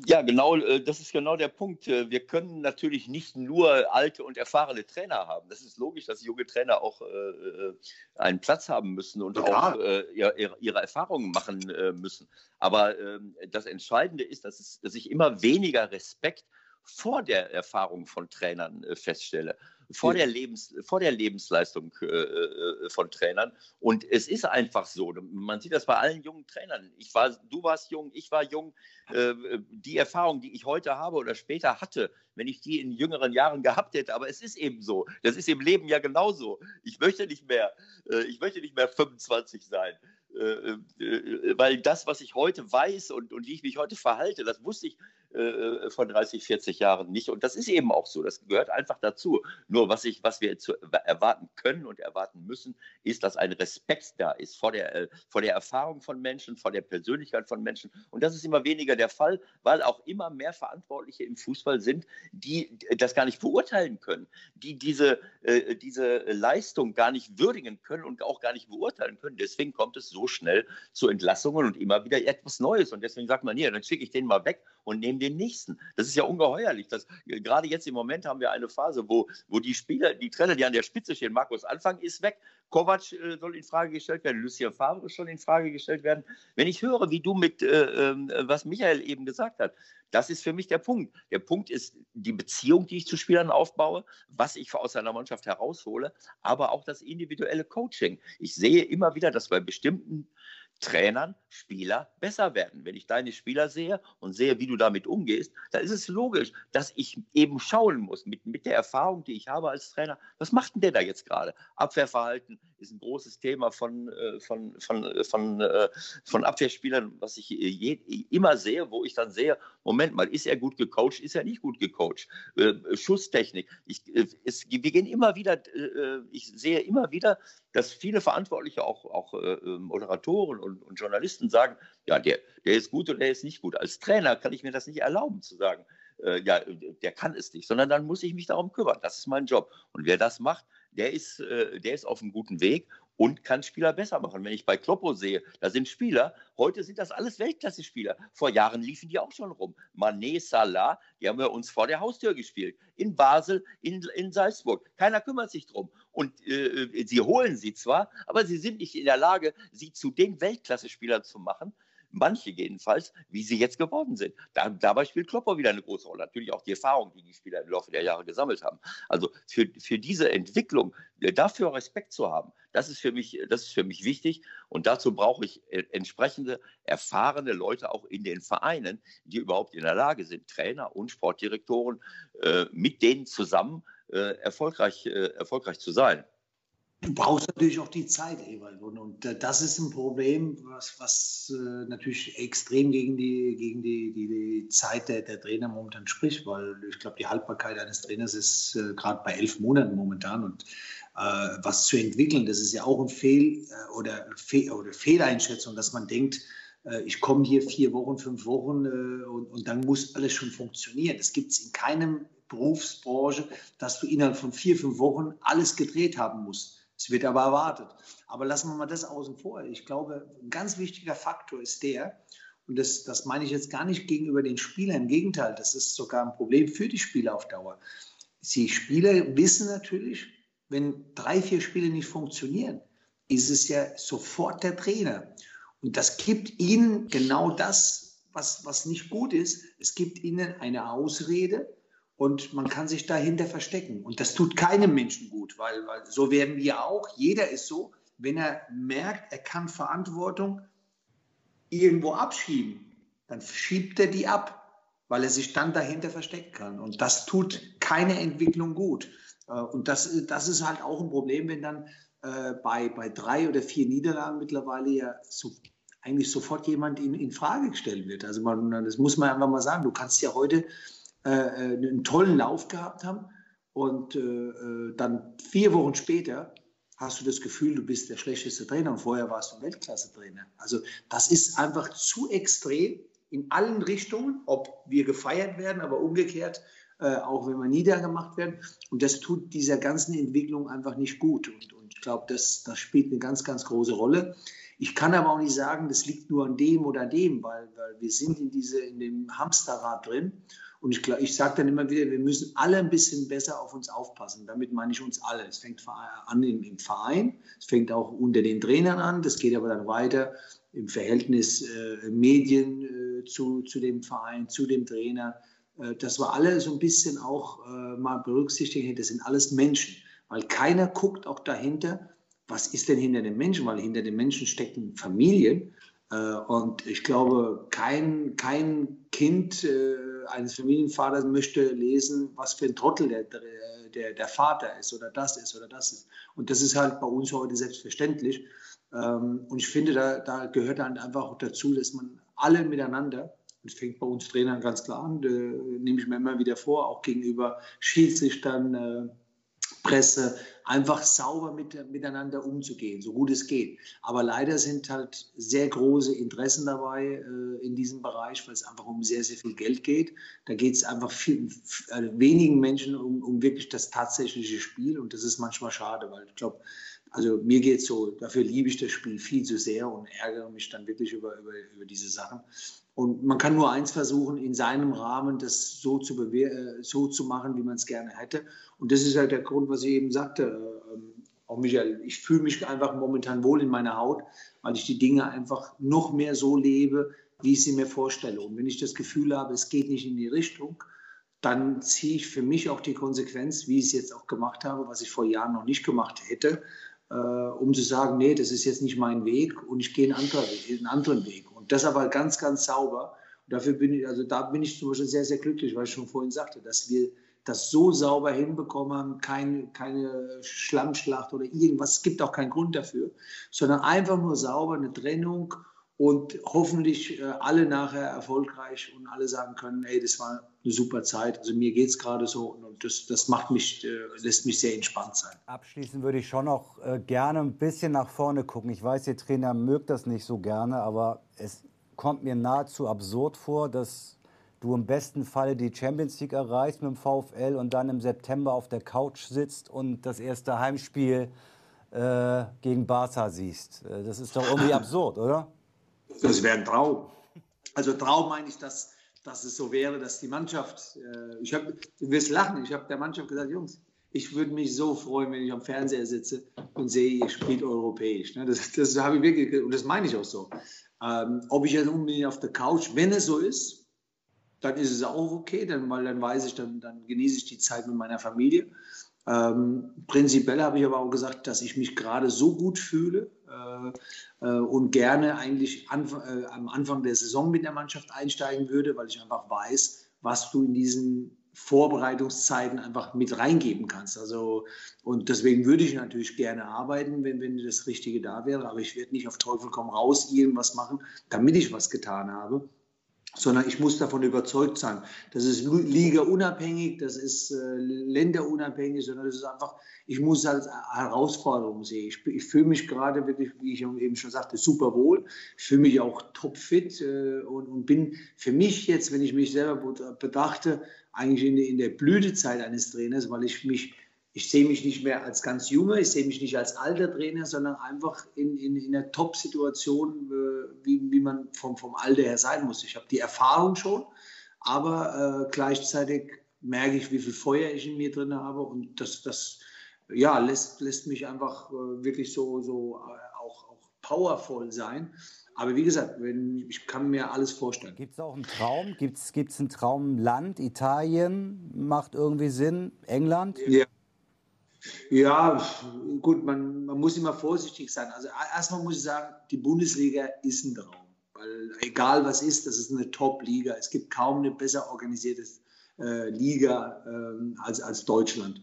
Ja, genau, äh, das ist genau der Punkt. Äh, wir können natürlich nicht nur alte und erfahrene Trainer haben. Das ist logisch, dass junge Trainer auch äh, einen Platz haben müssen und Total. auch ihre, Erfahrungen machen müssen. Aber ähm, das Entscheidende ist, dass, es, dass ich immer weniger Respekt vor der Erfahrung von Trainern feststelle vor, der, Lebens, vor der Lebensleistung äh, äh, von Trainern. Und es ist einfach so. Man sieht das bei allen jungen Trainern. Ich war, du warst jung, ich war jung. Äh, die Erfahrung, die ich heute habe oder später hatte, wenn ich die in jüngeren Jahren gehabt hätte, aber es ist eben so. Das ist im Leben ja genauso. Ich möchte nicht mehr, äh, ich möchte nicht mehr 25 sein. Äh, äh, weil das, was ich heute weiß und, und wie ich mich heute verhalte, das wusste ich äh, von 30, 40 Jahren nicht. Und das ist eben auch so. Das gehört einfach dazu. Nur was, ich, was wir zu erwarten können und erwarten müssen, ist, dass ein Respekt da ist vor der, äh, vor der Erfahrung von Menschen, vor der Persönlichkeit von Menschen. Und das ist immer weniger der Fall, weil auch immer mehr Verantwortliche im Fußball sind, die das gar nicht beurteilen können, die diese, äh, diese Leistung gar nicht würdigen können und auch gar nicht beurteilen können. Deswegen kommt es so schnell zu Entlassungen und immer wieder etwas Neues. Und deswegen sagt man, hier, dann schicke ich den mal weg und nehme den nächsten. Das ist ja ungeheuerlich. Das, äh, gerade jetzt im Moment haben wir eine Phase, wo, wo die Spieler, die Trainer, die an der Spitze stehen, Markus Anfang ist weg, Kovac äh, soll in Frage gestellt werden, Lucien Favre soll in Frage gestellt werden. Wenn ich höre, wie du mit, äh, äh, was Michael eben gesagt hat, das ist für mich der Punkt. Der Punkt ist die Beziehung, die ich zu Spielern aufbaue, was ich aus einer Mannschaft heraushole, aber auch das individuelle Coaching. Ich sehe immer wieder, dass bei bestimmten Trainern Spieler besser werden. Wenn ich deine Spieler sehe und sehe, wie du damit umgehst, dann ist es logisch, dass ich eben schauen muss, mit, mit der Erfahrung, die ich habe als Trainer, was macht denn der da jetzt gerade? Abwehrverhalten ist ein großes Thema von, äh, von, von, äh, von, äh, von Abwehrspielern, was ich je, immer sehe, wo ich dann sehe, Moment mal, ist er gut gecoacht, ist er nicht gut gecoacht? Schusstechnik. Ich, es, wir gehen immer wieder, ich sehe immer wieder, dass viele Verantwortliche, auch, auch Moderatoren und, und Journalisten sagen, ja, der, der ist gut und der ist nicht gut. Als Trainer kann ich mir das nicht erlauben zu sagen, äh, ja, der kann es nicht, sondern dann muss ich mich darum kümmern. Das ist mein Job. Und wer das macht, der ist, äh, der ist auf einem guten Weg und kann Spieler besser machen. Wenn ich bei Kloppo sehe, da sind Spieler, heute sind das alles Weltklasse-Spieler. Vor Jahren liefen die auch schon rum. Mané, Salah, die haben wir uns vor der Haustür gespielt. In Basel, in, in Salzburg. Keiner kümmert sich drum. Und äh, sie holen sie zwar, aber sie sind nicht in der Lage, sie zu den Weltklasse-Spielern zu machen, manche jedenfalls, wie sie jetzt geworden sind. Da, dabei spielt Klopper wieder eine große Rolle. Natürlich auch die Erfahrung, die die Spieler im Laufe der Jahre gesammelt haben. Also für, für diese Entwicklung, äh, dafür Respekt zu haben, das ist, für mich, das ist für mich wichtig. Und dazu brauche ich äh, entsprechende, erfahrene Leute auch in den Vereinen, die überhaupt in der Lage sind, Trainer und Sportdirektoren äh, mit denen zusammen äh, erfolgreich, äh, erfolgreich zu sein. Du brauchst natürlich auch die Zeit, Ewald. Und, und äh, das ist ein Problem, was, was äh, natürlich extrem gegen die, gegen die, die, die Zeit der, der Trainer momentan spricht, weil ich glaube, die Haltbarkeit eines Trainers ist äh, gerade bei elf Monaten momentan. Und äh, was zu entwickeln, das ist ja auch ein Fehl äh, oder, Fe oder Fehleinschätzung, dass man denkt, ich komme hier vier Wochen, fünf Wochen und, und dann muss alles schon funktionieren. Das gibt es in keinem Berufsbranche, dass du innerhalb von vier, fünf Wochen alles gedreht haben musst. Es wird aber erwartet. Aber lassen wir mal das außen vor. Ich glaube, ein ganz wichtiger Faktor ist der, und das, das meine ich jetzt gar nicht gegenüber den Spielern, im Gegenteil, das ist sogar ein Problem für die Spieler auf Dauer. Die Spieler wissen natürlich, wenn drei, vier Spiele nicht funktionieren, ist es ja sofort der Trainer. Und das gibt ihnen genau das, was, was nicht gut ist, es gibt ihnen eine Ausrede und man kann sich dahinter verstecken. Und das tut keinem Menschen gut, weil, weil so werden wir auch. Jeder ist so, wenn er merkt, er kann Verantwortung irgendwo abschieben, dann schiebt er die ab, weil er sich dann dahinter verstecken kann. Und das tut keine Entwicklung gut. Äh, und das, das ist halt auch ein Problem, wenn dann äh, bei, bei drei oder vier Niederlagen mittlerweile ja so, eigentlich sofort jemand in, in Frage gestellt wird. Also man, das muss man einfach mal sagen. Du kannst ja heute äh, äh einen tollen Lauf gehabt haben und äh, dann vier Wochen später hast du das Gefühl, du bist der schlechteste Trainer und vorher warst du Weltklasse-Trainer. Also das ist einfach zu extrem in allen Richtungen, ob wir gefeiert werden, aber umgekehrt äh, auch wenn wir niedergemacht werden. Und das tut dieser ganzen Entwicklung einfach nicht gut. Und, und ich glaube, das, das spielt eine ganz, ganz große Rolle. Ich kann aber auch nicht sagen, das liegt nur an dem oder dem, weil, weil wir sind in, diese, in dem Hamsterrad drin. Und ich, ich sage dann immer wieder, wir müssen alle ein bisschen besser auf uns aufpassen. Damit meine ich uns alle. Es fängt an im, im Verein, es fängt auch unter den Trainern an, das geht aber dann weiter im Verhältnis äh, Medien äh, zu, zu dem Verein, zu dem Trainer. Äh, dass wir alle so ein bisschen auch äh, mal berücksichtigen, das sind alles Menschen. Weil keiner guckt auch dahinter, was ist denn hinter den Menschen, weil hinter den Menschen stecken Familien. Äh, und ich glaube, kein, kein Kind äh, eines Familienvaters möchte lesen, was für ein Trottel der, der, der Vater ist oder das ist oder das ist. Und das ist halt bei uns heute selbstverständlich. Ähm, und ich finde, da, da gehört dann einfach auch dazu, dass man alle miteinander das fängt bei uns Trainern ganz klar an, äh, nehme ich mir immer wieder vor, auch gegenüber Schiedsrichtern, äh, Presse, einfach sauber mit, miteinander umzugehen, so gut es geht. Aber leider sind halt sehr große Interessen dabei äh, in diesem Bereich, weil es einfach um sehr, sehr viel Geld geht. Da geht es einfach viel, äh, wenigen Menschen um, um wirklich das tatsächliche Spiel und das ist manchmal schade, weil ich glaube, also mir geht es so, dafür liebe ich das Spiel viel zu sehr und ärgere mich dann wirklich über, über, über diese Sachen. Und man kann nur eins versuchen, in seinem Rahmen das so zu, äh, so zu machen, wie man es gerne hätte. Und das ist halt der Grund, was ich eben sagte. Ähm, auch Michael, ich fühle mich einfach momentan wohl in meiner Haut, weil ich die Dinge einfach noch mehr so lebe, wie ich sie mir vorstelle. Und wenn ich das Gefühl habe, es geht nicht in die Richtung, dann ziehe ich für mich auch die Konsequenz, wie ich es jetzt auch gemacht habe, was ich vor Jahren noch nicht gemacht hätte, äh, um zu sagen, nee, das ist jetzt nicht mein Weg und ich gehe einen anderen, einen anderen Weg. Und das aber ganz, ganz sauber. Und dafür bin ich, also da bin ich zum Beispiel sehr, sehr glücklich, weil ich schon vorhin sagte, dass wir das so sauber hinbekommen haben, kein, keine Schlammschlacht oder irgendwas, es gibt auch keinen Grund dafür, sondern einfach nur sauber eine Trennung und hoffentlich äh, alle nachher erfolgreich und alle sagen können, hey, das war eine super Zeit. Also mir geht es gerade so und das, das macht mich, äh, lässt mich sehr entspannt sein. Abschließend würde ich schon noch äh, gerne ein bisschen nach vorne gucken. Ich weiß, der Trainer mögt das nicht so gerne, aber es kommt mir nahezu absurd vor, dass du im besten Fall die Champions League erreichst mit dem VfL und dann im September auf der Couch sitzt und das erste Heimspiel gegen Barca siehst. Das ist doch irgendwie [laughs] absurd, oder? Das wäre ein Traum. Also Traum meine ich, dass, dass es so wäre, dass die Mannschaft, äh, ich habe, du wirst lachen, ich habe der Mannschaft gesagt, Jungs, ich würde mich so freuen, wenn ich am Fernseher sitze und sehe, ihr spielt europäisch. Ne? Das, das habe ich wirklich, und das meine ich auch so. Ähm, ob ich jetzt unbedingt auf der Couch, wenn es so ist, dann ist es auch okay, dann, weil dann weiß ich, dann, dann genieße ich die Zeit mit meiner Familie. Ähm, prinzipiell habe ich aber auch gesagt, dass ich mich gerade so gut fühle äh, und gerne eigentlich äh, am Anfang der Saison mit der Mannschaft einsteigen würde, weil ich einfach weiß, was du in diesen Vorbereitungszeiten einfach mit reingeben kannst. Also, und deswegen würde ich natürlich gerne arbeiten, wenn, wenn das Richtige da wäre, aber ich werde nicht auf Teufel komm raus irgendwas machen, damit ich was getan habe sondern ich muss davon überzeugt sein. Das ist Liga unabhängig, das ist äh, länderunabhängig, sondern das ist einfach, ich muss als Herausforderung sehen. Ich, ich fühle mich gerade wirklich, wie ich eben schon sagte, super wohl. Ich fühle mich auch topfit äh, und, und bin für mich jetzt, wenn ich mich selber bedachte, eigentlich in, in der Blütezeit eines Trainers, weil ich mich ich sehe mich nicht mehr als ganz Junge, ich sehe mich nicht als alter Trainer, sondern einfach in, in, in einer Top-Situation, äh, wie, wie man vom, vom Alter her sein muss. Ich habe die Erfahrung schon, aber äh, gleichzeitig merke ich, wie viel Feuer ich in mir drin habe und das, das ja, lässt, lässt mich einfach äh, wirklich so, so äh, auch, auch powervoll sein. Aber wie gesagt, wenn, ich kann mir alles vorstellen. Gibt es auch einen Traum? Gibt es ein Traumland? Italien macht irgendwie Sinn? England? Ja. Ja, gut, man, man muss immer vorsichtig sein. Also erstmal muss ich sagen, die Bundesliga ist ein Traum. Weil egal was ist, das ist eine Top-Liga. Es gibt kaum eine besser organisierte äh, Liga äh, als, als Deutschland.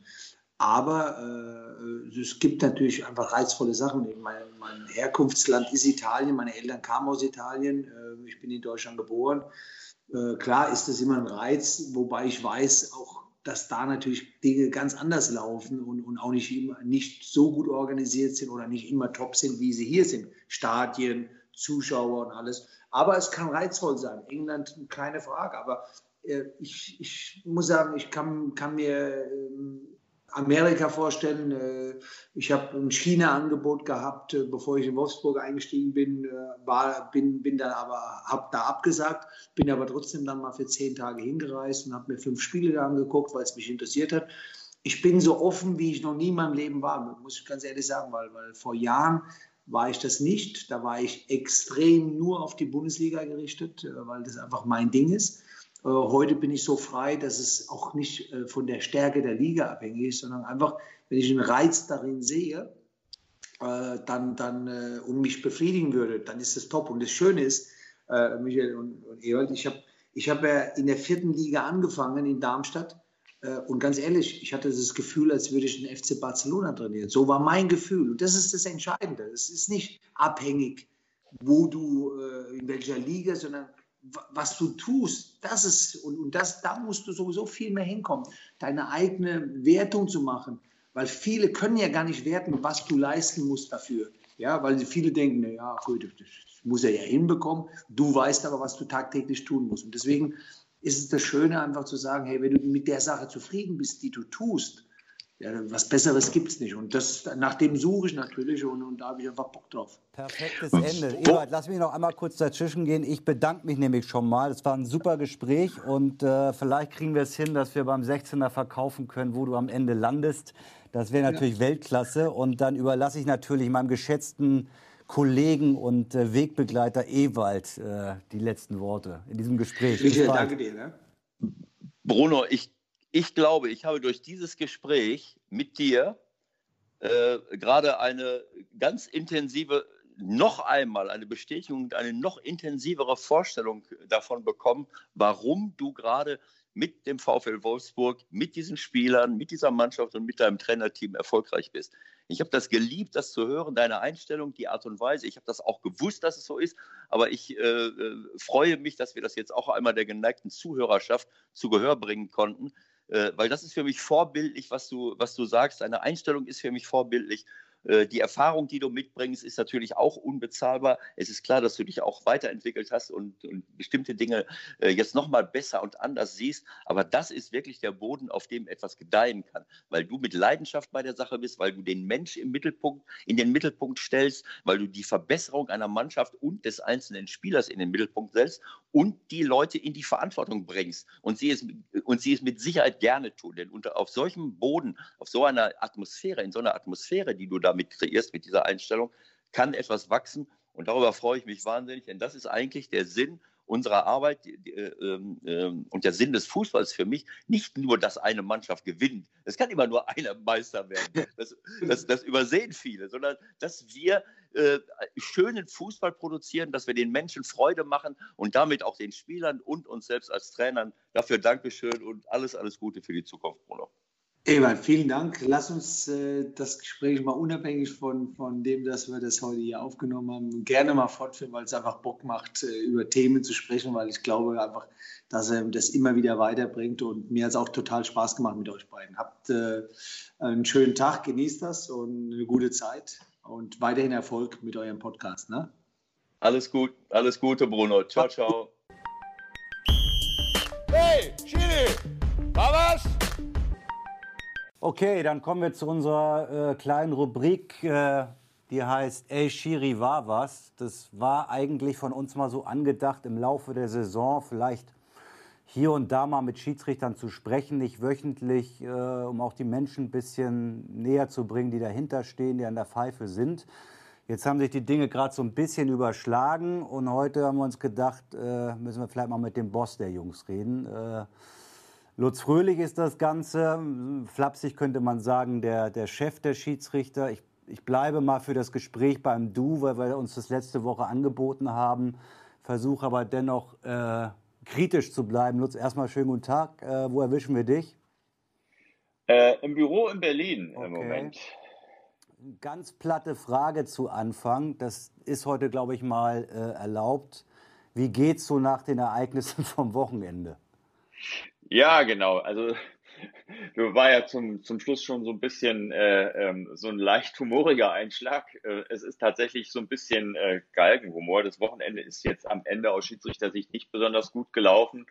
Aber äh, es gibt natürlich einfach reizvolle Sachen. Mein, mein, Herkunftsland ist Italien, meine Eltern kamen aus Italien, äh, ich bin in Deutschland geboren. Äh, klar ist das immer ein Reiz, wobei ich weiß auch, dass da natürlich Dinge ganz anders laufen und, und auch nicht, immer, nicht so gut organisiert sind oder nicht immer top sind, wie sie hier sind. Stadien, Zuschauer und alles. Aber es kann reizvoll sein. England, keine Frage. Aber äh, ich, ich muss sagen, ich kann, kann mir ähm, Amerika vorstellen. Äh, ich habe ein China-Angebot gehabt, äh, bevor ich in Wolfsburg eingestiegen bin, war, bin, bin dann aber, habe da abgesagt, bin aber trotzdem dann mal für zehn Tage hingereist und habe mir fünf Spiele da angeguckt, weil es mich interessiert hat. Ich bin so offen, wie ich noch nie in meinem Leben war, muss ich ganz ehrlich sagen, weil, weil vor Jahren war ich das nicht. Da war ich extrem nur auf die Bundesliga gerichtet, weil das einfach mein Ding ist. Äh, heute bin ich so frei, dass es auch nicht äh, von der Stärke der Liga abhängig ist, sondern einfach, wenn ich einen Reiz darin sehe, äh, dann, dann und mich befriedigen würde, dann ist das top. Und das Schöne ist, Michael und, und Ewald, ich habe ich hab ja in der vierten Liga angefangen in Darmstadt. Und ganz ehrlich, ich hatte das Gefühl, als würde ich den FC Barcelona trainieren. So war mein Gefühl. Und das ist das Entscheidende. Es ist nicht abhängig, wo du, in welcher Liga, sondern was du tust, das ist, und, und das, da musst du sowieso viel mehr hinkommen, deine eigene Wertung zu machen. Weil viele können ja gar nicht werten, was du leisten musst dafür. Ja, weil viele denken, ja, gut, das muss er ja hinbekommen. Du weißt aber, was du tagtäglich tun musst. Und deswegen ist es das Schöne, einfach zu sagen, hey, wenn du mit der Sache zufrieden bist, die du tust, ja, was Besseres gibt es nicht. Und das, nach dem suche ich natürlich und, und da habe ich einfach Bock drauf. Perfektes Ende. Ewald, lass mich noch einmal kurz dazwischen gehen. Ich bedanke mich nämlich schon mal. Es war ein super Gespräch und äh, vielleicht kriegen wir es hin, dass wir beim 16er verkaufen können, wo du am Ende landest. Das wäre natürlich ja. Weltklasse. Und dann überlasse ich natürlich meinem geschätzten Kollegen und äh, Wegbegleiter Ewald äh, die letzten Worte in diesem Gespräch. Michael, danke dir. Ne? Bruno, ich ich glaube, ich habe durch dieses Gespräch mit dir äh, gerade eine ganz intensive, noch einmal eine Bestätigung, eine noch intensivere Vorstellung davon bekommen, warum du gerade mit dem VfL Wolfsburg, mit diesen Spielern, mit dieser Mannschaft und mit deinem Trainerteam erfolgreich bist. Ich habe das geliebt, das zu hören, deine Einstellung, die Art und Weise. Ich habe das auch gewusst, dass es so ist, aber ich äh, äh freue mich, dass wir das jetzt auch einmal der geneigten Zuhörerschaft zu Gehör bringen konnten weil das ist für mich vorbildlich, was du, was du sagst. Deine Einstellung ist für mich vorbildlich. Äh, die Erfahrung, die du mitbringst, ist natürlich auch unbezahlbar. Es ist klar, dass du dich auch weiterentwickelt hast und, und bestimmte Dinge äh, jetzt nochmal besser und anders siehst. Aber das ist wirklich der Boden, auf dem etwas gedeihen kann, weil du mit Leidenschaft bei der Sache bist, weil du den Mensch im Mittelpunkt, in den Mittelpunkt stellst, weil du die Verbesserung einer Mannschaft und des einzelnen Spielers in den Mittelpunkt stellst und die Leute in die Verantwortung bringst und sie es, und sie es mit Sicherheit gerne tun. Denn unter, auf solchem Boden, auf so einer Atmosphäre, in so einer Atmosphäre, die du da damit kreierst, mit dieser Einstellung, kann etwas wachsen. Und darüber freue ich mich wahnsinnig, denn das ist eigentlich der Sinn unserer Arbeit äh, äh, und der Sinn des Fußballs für mich. Nicht nur, dass eine Mannschaft gewinnt. Es kann immer nur einer Meister werden. [laughs] Das, das, das übersehen viele, sondern dass wir äh, schönen Fußball produzieren, dass wir den Menschen Freude machen und damit auch den Spielern und uns selbst als Trainern. Dafür Dankeschön und alles, alles Gute für die Zukunft, Bruno. Ewald, vielen Dank. Lass uns äh, das Gespräch mal unabhängig von, von dem, dass wir das heute hier aufgenommen haben, gerne mal fortführen, weil es einfach Bock macht, äh, über Themen zu sprechen, weil ich glaube einfach, dass er das immer wieder weiterbringt und mir hat es auch total Spaß gemacht mit euch beiden. Habt äh, einen schönen Tag, genießt das und eine gute Zeit und weiterhin Erfolg mit eurem Podcast. Ne? Alles gut, alles Gute, Bruno. Ciao, ciao. Hey, Chili, war was? Okay, dann kommen wir zu unserer äh, kleinen Rubrik, äh, die heißt Ey Shiri war was. Das war eigentlich von uns mal so angedacht im Laufe der Saison, vielleicht hier und da mal mit Schiedsrichtern zu sprechen, nicht wöchentlich, äh, um auch die Menschen ein bisschen näher zu bringen, die dahinter stehen, die an der Pfeife sind. Jetzt haben sich die Dinge gerade so ein bisschen überschlagen und heute haben wir uns gedacht, äh, müssen wir vielleicht mal mit dem Boss der Jungs reden. Äh, Lutz Fröhlich ist das Ganze. Flapsig könnte man sagen, der, der Chef der Schiedsrichter. Ich, ich bleibe mal für das Gespräch beim Du, weil wir uns das letzte Woche angeboten haben. Versuche aber dennoch äh, kritisch zu bleiben. Lutz, erstmal schönen guten Tag. Äh, wo erwischen wir dich? Äh, Im Büro in Berlin okay. im Moment ganz platte Frage zu Anfang. Das ist heute, glaube ich, mal äh, erlaubt. Wie geht's so nach den Ereignissen [laughs] vom Wochenende? Ja, genau. Also [laughs] du war ja zum, zum Schluss schon so ein bisschen äh, ähm, so ein leicht humoriger Einschlag. Äh, es ist tatsächlich so ein bisschen äh, Galgenhumor. Das Wochenende ist jetzt am Ende aus Schiedsrichtersicht nicht besonders gut gelaufen.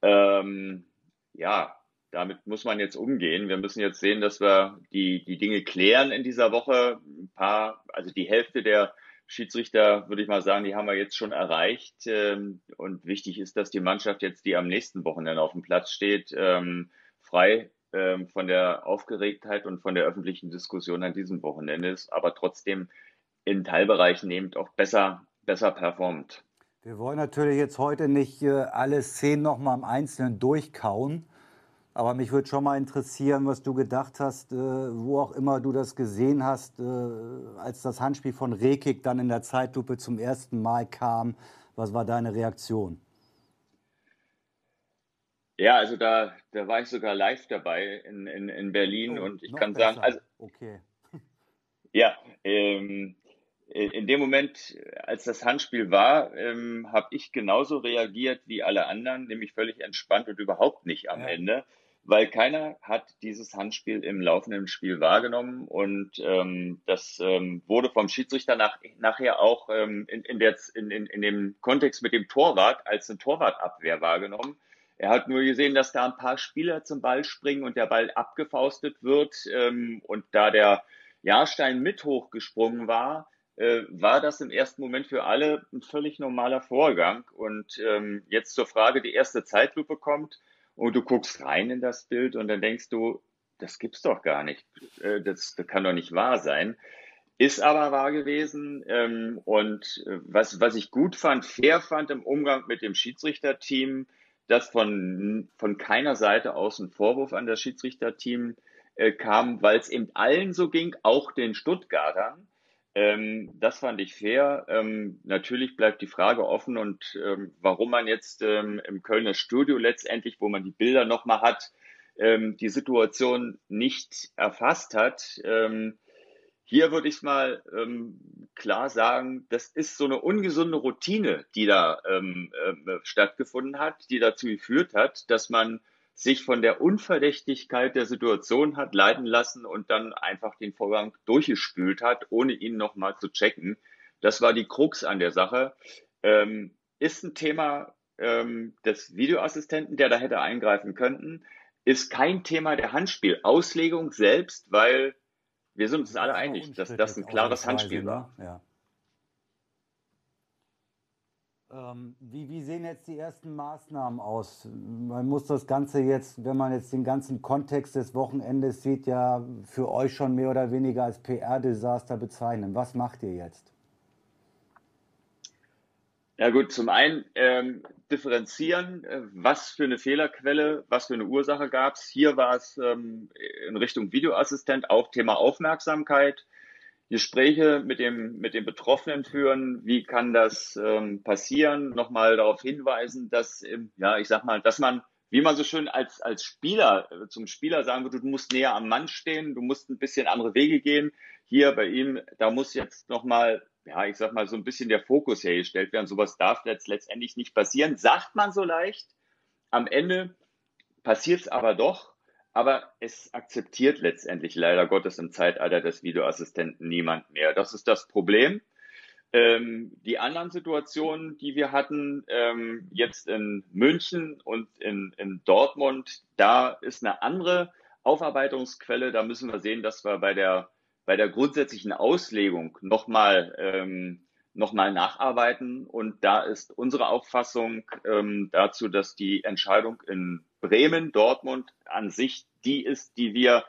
Ähm, ja, damit muss man jetzt umgehen. Wir müssen jetzt sehen, dass wir die, die Dinge klären in dieser Woche. Ein paar, also die Hälfte der Schiedsrichter, würde ich mal sagen, die haben wir jetzt schon erreicht. Ähm, und wichtig ist, dass die Mannschaft jetzt, die am nächsten Wochenende auf dem Platz steht, ähm, frei ähm, von der Aufgeregtheit und von der öffentlichen Diskussion an diesem Wochenende ist, aber trotzdem in Teilbereichen eben auch besser, besser performt. Wir wollen natürlich jetzt heute nicht äh, alle Szenen nochmal im Einzelnen durchkauen. Aber mich würde schon mal interessieren, was du gedacht hast, äh, wo auch immer du das gesehen hast, äh, als das Handspiel von Rekik dann in der Zeitlupe zum ersten Mal kam. Was war deine Reaktion? Ja, also da, da war ich sogar live dabei in, in, in Berlin oh, und ich kann besser. sagen, also okay. ja, ähm, in dem Moment, als das Handspiel war, ähm, habe ich genauso reagiert wie alle anderen, nämlich völlig entspannt und überhaupt nicht am ja. Ende weil keiner hat dieses Handspiel im laufenden Spiel wahrgenommen und ähm, das ähm, wurde vom Schiedsrichter nach, nachher auch ähm, in, in, der, in, in, in dem Kontext mit dem Torwart als eine Torwartabwehr wahrgenommen. Er hat nur gesehen, dass da ein paar Spieler zum Ball springen und der Ball abgefaustet wird ähm, und da der Jahrstein mit hochgesprungen war, äh, war das im ersten Moment für alle ein völlig normaler Vorgang. Und ähm, jetzt zur Frage, die erste Zeitlupe kommt und du guckst rein in das Bild und dann denkst du, das gibt's doch gar nicht. Äh, das, das kann doch nicht wahr sein. Ist aber wahr gewesen. Ähm, und äh, was, was ich gut fand, fair fand im Umgang mit dem Schiedsrichterteam, dass von, von keiner Seite aus ein Vorwurf an das Schiedsrichterteam äh, kam, weil es eben allen so ging, auch den Stuttgartern. Ähm, das fand ich fair. Ähm, natürlich bleibt die Frage offen und ähm, warum man jetzt ähm, im Kölner Studio letztendlich, wo man die Bilder nochmal hat, ähm, die Situation nicht erfasst hat. Ähm, hier würde ich mal klar sagen, das ist so eine ungesunde Routine, die da äh, stattgefunden hat, die dazu geführt hat, dass man sich von der Unverdächtigkeit der Situation hat leiten lassen und dann einfach den Vorgang durchgespült hat, ohne ihn nochmal zu checken. Das war die Krux an der Sache. Ähm, ist ein Thema ähm, des Videoassistenten, der da hätte eingreifen können, ist kein Thema der Handspielauslegung selbst, weil wir sind uns alle einig, dass das ein klares Handspiel war. Ja. Ähm, wie, wie, sehen jetzt die ersten Maßnahmen aus? Man muss das Ganze jetzt, wenn man jetzt den ganzen Kontext des Wochenendes sieht, ja für euch schon mehr oder weniger als PR-Desaster bezeichnen. Was macht ihr jetzt? Ja gut, zum einen ähm, differenzieren, äh, was für eine Fehlerquelle, was für eine Ursache gab es. Hier war es ähm, in Richtung Videoassistent auch Thema Aufmerksamkeit. Gespräche mit dem, mit dem Betroffenen führen. Wie kann das ähm, passieren? Nochmal darauf hinweisen, dass, ähm, ja, ich sag mal, dass man, wie man so schön als, als Spieler, äh, zum Spieler sagen würde, du musst näher am Mann stehen, du musst ein bisschen andere Wege gehen. Hier bei ihm, da muss jetzt nochmal, ja, ich sag mal, so ein bisschen der Fokus hergestellt werden. Sowas darf jetzt letztendlich nicht passieren. Sagt man so leicht. Am Ende passiert es aber doch. Aber es akzeptiert letztendlich leider Gottes im Zeitalter des Videoassistenten niemand mehr. Das ist das Problem. Ähm, die anderen Situationen, die wir hatten, ähm, jetzt in München und in, in Dortmund, da ist eine andere Aufarbeitungsquelle. Da müssen wir sehen, dass wir bei der, bei der grundsätzlichen Auslegung nochmal ähm, noch nacharbeiten. Und da ist unsere Auffassung ähm, dazu, dass die Entscheidung in Bremen, Dortmund an sich die ist, die wir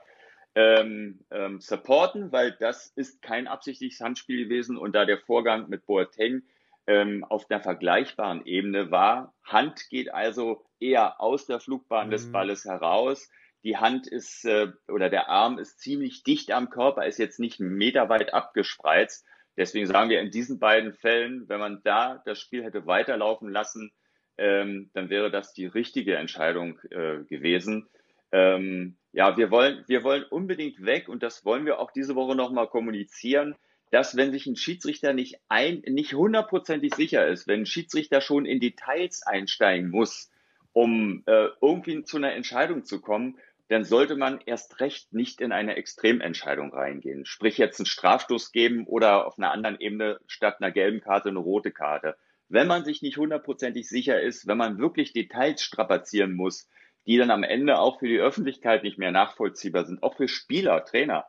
ähm, ähm, supporten, weil das ist kein absichtliches Handspiel gewesen und da der Vorgang mit Boateng ähm, auf einer vergleichbaren Ebene war. Hand geht also eher aus der Flugbahn mhm. des Balles heraus. Die Hand ist äh, oder der Arm ist ziemlich dicht am Körper, ist jetzt nicht meterweit abgespreizt. Deswegen sagen wir in diesen beiden Fällen, wenn man da das Spiel hätte weiterlaufen lassen, ähm, dann wäre das die richtige Entscheidung äh, gewesen. Ähm, ja, wir wollen, wir wollen unbedingt weg und das wollen wir auch diese Woche nochmal kommunizieren dass wenn sich ein Schiedsrichter nicht ein, nicht hundertprozentig sicher ist, wenn ein Schiedsrichter schon in Details einsteigen muss, um äh, irgendwie zu einer Entscheidung zu kommen, dann sollte man erst recht nicht in eine Extrementscheidung reingehen. Sprich jetzt einen Strafstoß geben oder auf einer anderen Ebene statt einer gelben Karte eine rote Karte. Wenn man sich nicht hundertprozentig sicher ist, wenn man wirklich Details strapazieren muss, die dann am Ende auch für die Öffentlichkeit nicht mehr nachvollziehbar sind, auch für Spieler, Trainer,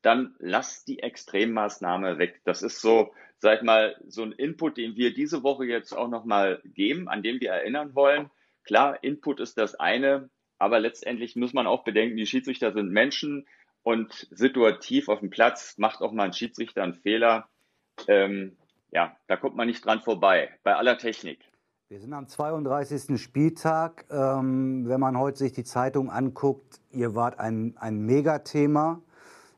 dann lass die Extremmaßnahme weg. Das ist so, sag ich mal, so ein Input, den wir diese Woche jetzt auch nochmal geben, an den wir erinnern wollen. Klar, Input ist das eine, aber letztendlich muss man auch bedenken, die Schiedsrichter sind Menschen und situativ auf dem Platz macht auch mal ein Schiedsrichter einen Fehler. Ähm, ja, da kommt man nicht dran vorbei, bei aller Technik. Wir sind am 32. Spieltag. Ähm, wenn man heute sich die Zeitung anguckt, ihr wart ein, ein Megathema.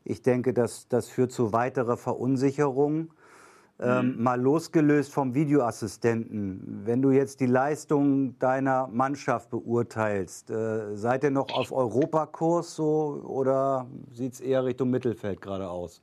Ich denke, dass das führt zu weiterer Verunsicherung. Ähm, mhm. mal losgelöst vom Videoassistenten, wenn du jetzt die Leistung deiner Mannschaft beurteilst, äh, seid ihr noch auf Europakurs so oder sieht es eher Richtung Mittelfeld gerade aus?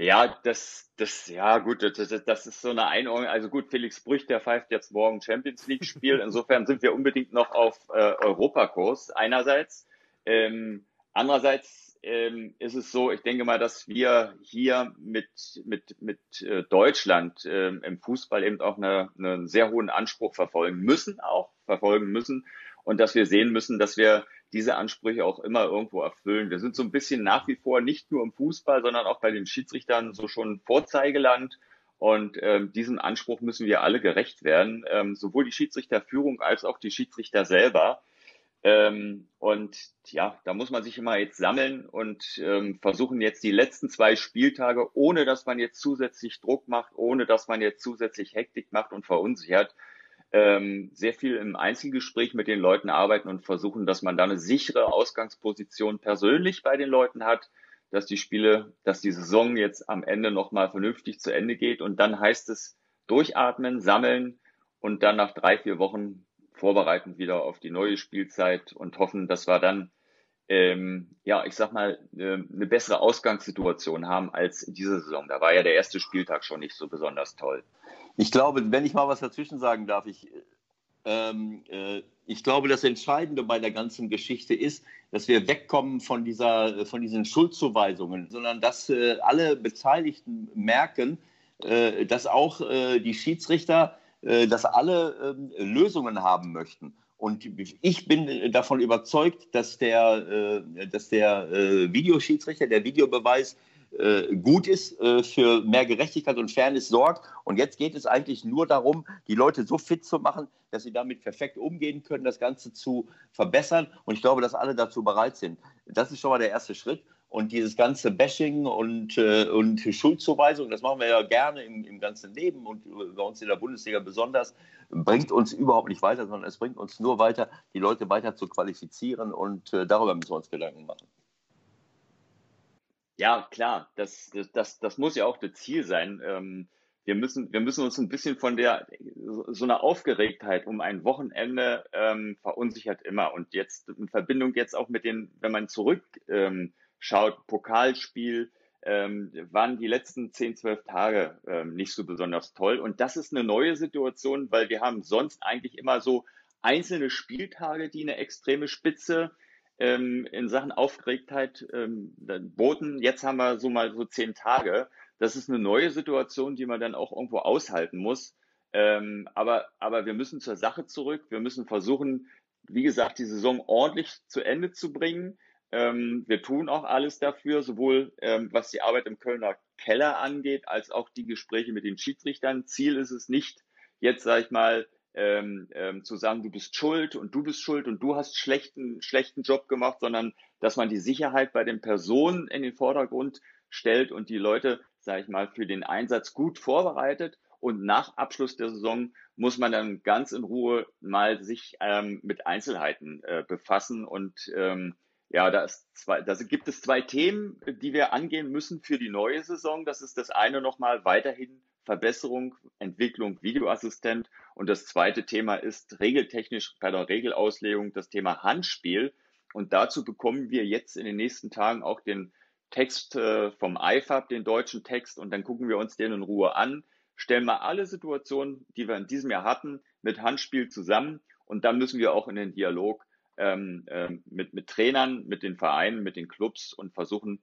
Ja, das, das, ja gut, das, das ist so eine Einordnung. Also gut, Felix Brüch, der pfeift jetzt morgen Champions League Spiel. Insofern sind wir unbedingt noch auf äh, Europakurs einerseits. Ähm, andererseits ähm, ist es so, ich denke mal, dass wir hier mit, mit, mit äh, Deutschland äh, im Fußball eben auch eine, einen sehr hohen Anspruch verfolgen müssen, auch verfolgen müssen und dass wir sehen müssen, dass wir diese Ansprüche auch immer irgendwo erfüllen. Wir sind so ein bisschen nach wie vor nicht nur im Fußball, sondern auch bei den Schiedsrichtern so schon Vorzeigeland. Und ähm, diesem Anspruch müssen wir alle gerecht werden, ähm, sowohl die Schiedsrichterführung als auch die Schiedsrichter selber. Ähm, und ja, da muss man sich immer jetzt sammeln und ähm, versuchen jetzt die letzten zwei Spieltage, ohne dass man jetzt zusätzlich Druck macht, ohne dass man jetzt zusätzlich Hektik macht und verunsichert, ähm, sehr viel im Einzelgespräch mit den Leuten arbeiten und versuchen, dass man da eine sichere Ausgangsposition persönlich bei den Leuten hat, dass die Spiele, dass die Saison jetzt am Ende nochmal vernünftig zu Ende geht. Und dann heißt es durchatmen, sammeln und dann nach drei, vier Wochen vorbereiten wieder auf die neue Spielzeit und hoffen, dass wir dann, ähm, ja, ich sag mal, äh, eine bessere Ausgangssituation haben als in dieser Saison. Da war ja der erste Spieltag schon nicht so besonders toll. Ich glaube, wenn ich mal was dazwischen sagen darf, ich, ähm, äh, ich glaube, das Entscheidende bei der ganzen Geschichte ist, dass wir wegkommen von, dieser, von diesen Schuldzuweisungen, sondern dass äh, alle Beteiligten merken, äh, dass auch äh, die Schiedsrichter äh, dass alle ähm, Lösungen haben möchten. Und ich bin davon überzeugt, dass der, äh, dass der Videoschiedsrichter, der Videobeweis gut ist, für mehr Gerechtigkeit und Fairness sorgt. Und jetzt geht es eigentlich nur darum, die Leute so fit zu machen, dass sie damit perfekt umgehen können, das Ganze zu verbessern. Und ich glaube, dass alle dazu bereit sind. Das ist schon mal der erste Schritt. Und dieses ganze Bashing und, äh, und Schuldzuweisung, das machen wir ja gerne im, im ganzen Leben und bei uns in der Bundesliga besonders, bringt uns überhaupt nicht weiter, sondern es bringt uns nur weiter, die Leute weiter zu qualifizieren und äh, darüber müssen wir uns Gedanken machen. Ja, klar, das, das, das muss ja auch das Ziel sein. Ähm, wir müssen, wir müssen uns ein bisschen von der, so einer Aufgeregtheit um ein Wochenende ähm, verunsichert immer. Und jetzt in Verbindung jetzt auch mit den, wenn man zurück ähm, Pokalspiel, ähm, waren die letzten 10, 12 Tage ähm, nicht so besonders toll. Und das ist eine neue Situation, weil wir haben sonst eigentlich immer so einzelne Spieltage, die eine extreme Spitze ähm, in Sachen Aufgeregtheit ähm, boten. Jetzt haben wir so mal so zehn Tage. Das ist eine neue Situation, die man dann auch irgendwo aushalten muss. Ähm, aber, aber wir müssen zur Sache zurück. Wir müssen versuchen, wie gesagt, die Saison ordentlich zu Ende zu bringen. Ähm, wir tun auch alles dafür, sowohl ähm, was die Arbeit im Kölner Keller angeht, als auch die Gespräche mit den Schiedsrichtern. Ziel ist es nicht, jetzt sage ich mal, ähm, ähm, zu sagen, du bist schuld und du bist schuld und du hast schlechten, schlechten Job gemacht, sondern dass man die Sicherheit bei den Personen in den Vordergrund stellt und die Leute, sage ich mal, für den Einsatz gut vorbereitet. Und nach Abschluss der Saison muss man dann ganz in Ruhe mal sich ähm, mit Einzelheiten äh, befassen. Und ähm, ja, da, ist zwei, da gibt es zwei Themen, die wir angehen müssen für die neue Saison. Das ist das eine nochmal weiterhin Verbesserung, Entwicklung, Videoassistent. Und das zweite Thema ist regeltechnisch bei der Regelauslegung das Thema Handspiel. Und dazu bekommen wir jetzt in den nächsten Tagen auch den Text äh, vom IFAB, den deutschen Text, und dann gucken wir uns den in Ruhe an, stellen mal alle Situationen, die wir in diesem Jahr hatten, mit Handspiel zusammen. Und dann müssen wir auch in den Dialog ähm, ähm, mit, mit Trainern, mit den Vereinen, mit den Clubs und versuchen,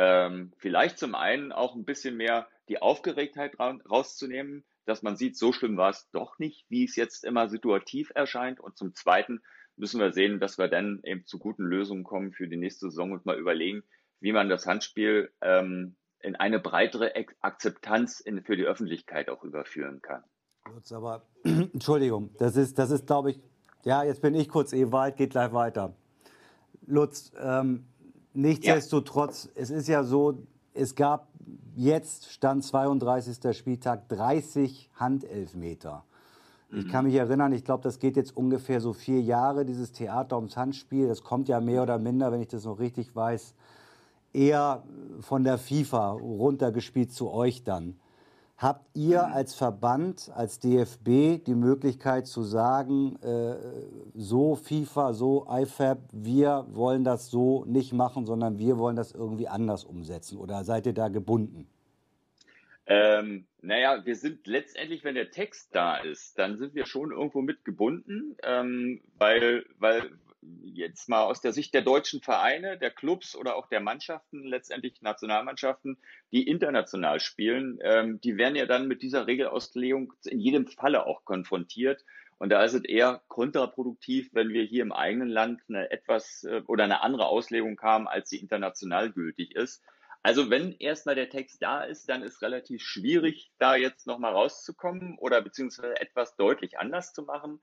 ähm, vielleicht zum einen auch ein bisschen mehr die Aufgeregtheit ra rauszunehmen, dass man sieht, so schlimm war es doch nicht, wie es jetzt immer situativ erscheint. Und zum Zweiten müssen wir sehen, dass wir dann eben zu guten Lösungen kommen für die nächste Saison und mal überlegen, wie man das Handspiel ähm, in eine breitere Akzeptanz in, für die Öffentlichkeit auch überführen kann. Lutz, aber [clears throat] Entschuldigung, das ist, das ist, glaube ich, ja, jetzt bin ich kurz Ewald, geht gleich weiter. Lutz, ähm, nichtsdestotrotz, ja. es ist ja so, es gab jetzt, Stand 32. Spieltag, 30 Handelfmeter. Ich kann mich erinnern, ich glaube, das geht jetzt ungefähr so vier Jahre, dieses Theater ums Handspiel. Das kommt ja mehr oder minder, wenn ich das noch richtig weiß, eher von der FIFA runtergespielt zu euch dann. Habt ihr als Verband, als DFB die Möglichkeit zu sagen, äh, so FIFA, so IFAB, wir wollen das so nicht machen, sondern wir wollen das irgendwie anders umsetzen? Oder seid ihr da gebunden? Ähm, naja, wir sind letztendlich, wenn der Text da ist, dann sind wir schon irgendwo mit gebunden, ähm, weil, weil, jetzt mal aus der Sicht der deutschen Vereine, der Clubs oder auch der Mannschaften, letztendlich Nationalmannschaften, die international spielen, ähm, die werden ja dann mit dieser Regelauslegung in jedem Falle auch konfrontiert. Und da ist es eher kontraproduktiv, wenn wir hier im eigenen Land eine etwas äh, oder eine andere Auslegung haben, als sie international gültig ist. Also wenn erstmal der Text da ist, dann ist relativ schwierig, da jetzt nochmal rauszukommen oder beziehungsweise etwas deutlich anders zu machen.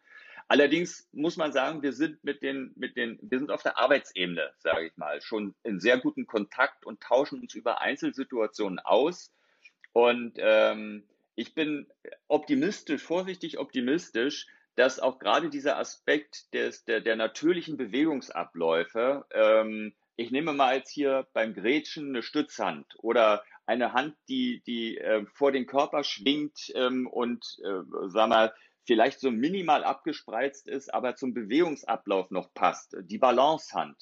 Allerdings muss man sagen, wir sind mit den, mit den, wir sind auf der Arbeitsebene, sage ich mal, schon in sehr guten Kontakt und tauschen uns über Einzelsituationen aus. Und ähm, ich bin optimistisch, vorsichtig optimistisch, dass auch gerade dieser Aspekt des, der, der natürlichen Bewegungsabläufe, ähm, ich nehme mal jetzt hier beim Gretchen eine Stützhand oder eine Hand, die, die äh, vor den Körper schwingt ähm, und, äh, sag mal, vielleicht so minimal abgespreizt ist, aber zum Bewegungsablauf noch passt. Die Balancehand,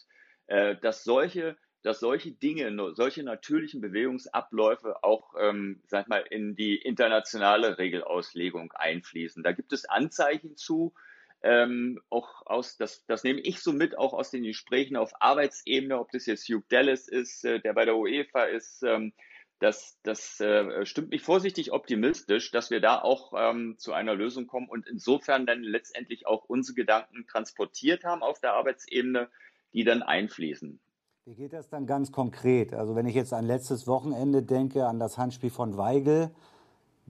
äh, dass solche dass solche Dinge, solche natürlichen Bewegungsabläufe auch, ähm, sag mal, in die internationale Regelauslegung einfließen. Da gibt es Anzeichen zu, ähm, auch aus, das, das nehme ich so mit, auch aus den Gesprächen auf Arbeitsebene, ob das jetzt Hugh Dallas ist, äh, der bei der UEFA ist, ähm, das, das äh, stimmt mich vorsichtig optimistisch, dass wir da auch ähm, zu einer Lösung kommen und insofern dann letztendlich auch unsere Gedanken transportiert haben auf der Arbeitsebene, die dann einfließen. Wie geht das dann ganz konkret? Also wenn ich jetzt an letztes Wochenende denke, an das Handspiel von Weigel,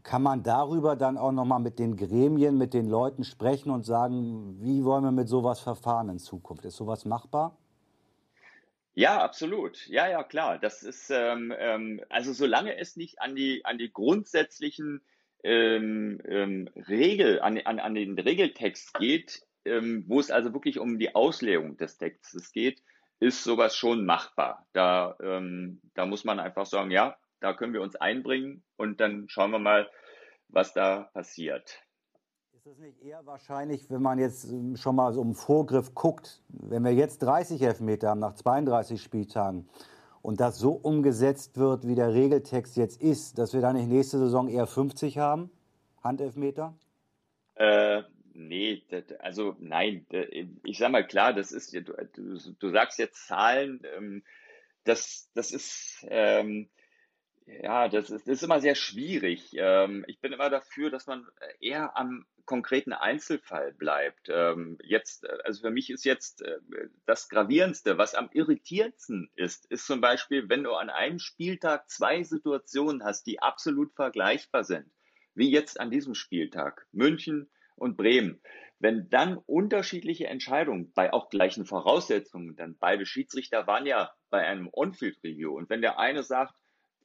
kann man darüber dann auch nochmal mit den Gremien, mit den Leuten sprechen und sagen, wie wollen wir mit sowas verfahren in Zukunft? Ist sowas machbar? Ja, absolut. Ja, ja, klar. Das ist ähm, ähm, also solange es nicht an die an die grundsätzlichen ähm, ähm, Regel an, an, an den Regeltext geht, ähm, wo es also wirklich um die Auslegung des Textes geht, ist sowas schon machbar. Da ähm, da muss man einfach sagen, ja, da können wir uns einbringen und dann schauen wir mal, was da passiert. Ist das nicht eher wahrscheinlich, wenn man jetzt ähm, schon mal so im Vorgriff guckt, wenn wir jetzt 30 Elfmeter haben nach 32 Spieltagen und das so umgesetzt wird, wie der Regeltext jetzt ist, dass wir dann nicht nächste Saison eher 50 haben, Handelfmeter? Äh, nee, also nein, ich sag mal klar, das ist, du, du, du sagst jetzt Zahlen, ähm, das, das ist, ähm, ja, das ist, das ist immer sehr schwierig. Ähm, ich bin immer dafür, dass man eher am konkreten Einzelfall bleibt. Ähm, jetzt, äh, also für mich ist jetzt äh, das Gravierendste, was am irritierendsten ist, ist zum Beispiel, wenn du an einem Spieltag zwei Situationen hast, die absolut vergleichbar sind, wie jetzt an diesem Spieltag. München und Bremen. Wenn dann unterschiedliche Entscheidungen bei auch gleichen Voraussetzungen, dann beide Schiedsrichter waren ja bei einem On-Field-Review und wenn der eine sagt,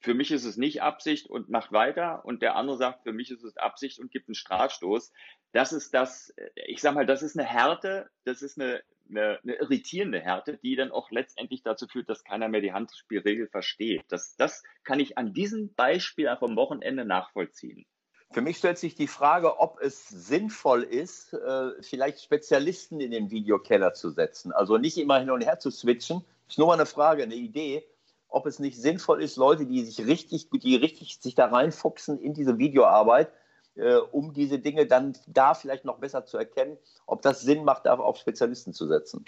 für mich ist es nicht Absicht und macht weiter und der andere sagt, für mich ist es Absicht und gibt einen Strafstoß. Das ist das, ich sag mal, das ist eine Härte, das ist eine, eine, eine irritierende Härte, die dann auch letztendlich dazu führt, dass keiner mehr die Handspielregel versteht. Das, das kann ich an diesem Beispiel vom Wochenende nachvollziehen. Für mich stellt sich die Frage, ob es sinnvoll ist, äh, vielleicht Spezialisten in den Videokeller zu setzen. Also nicht immer hin und her zu switchen. Ist nur mal eine Frage, eine Idee ob es nicht sinnvoll ist, Leute, die sich richtig, die richtig sich da reinfuchsen in diese Videoarbeit, äh, um diese Dinge dann da vielleicht noch besser zu erkennen, ob das Sinn macht, da auf Spezialisten zu setzen.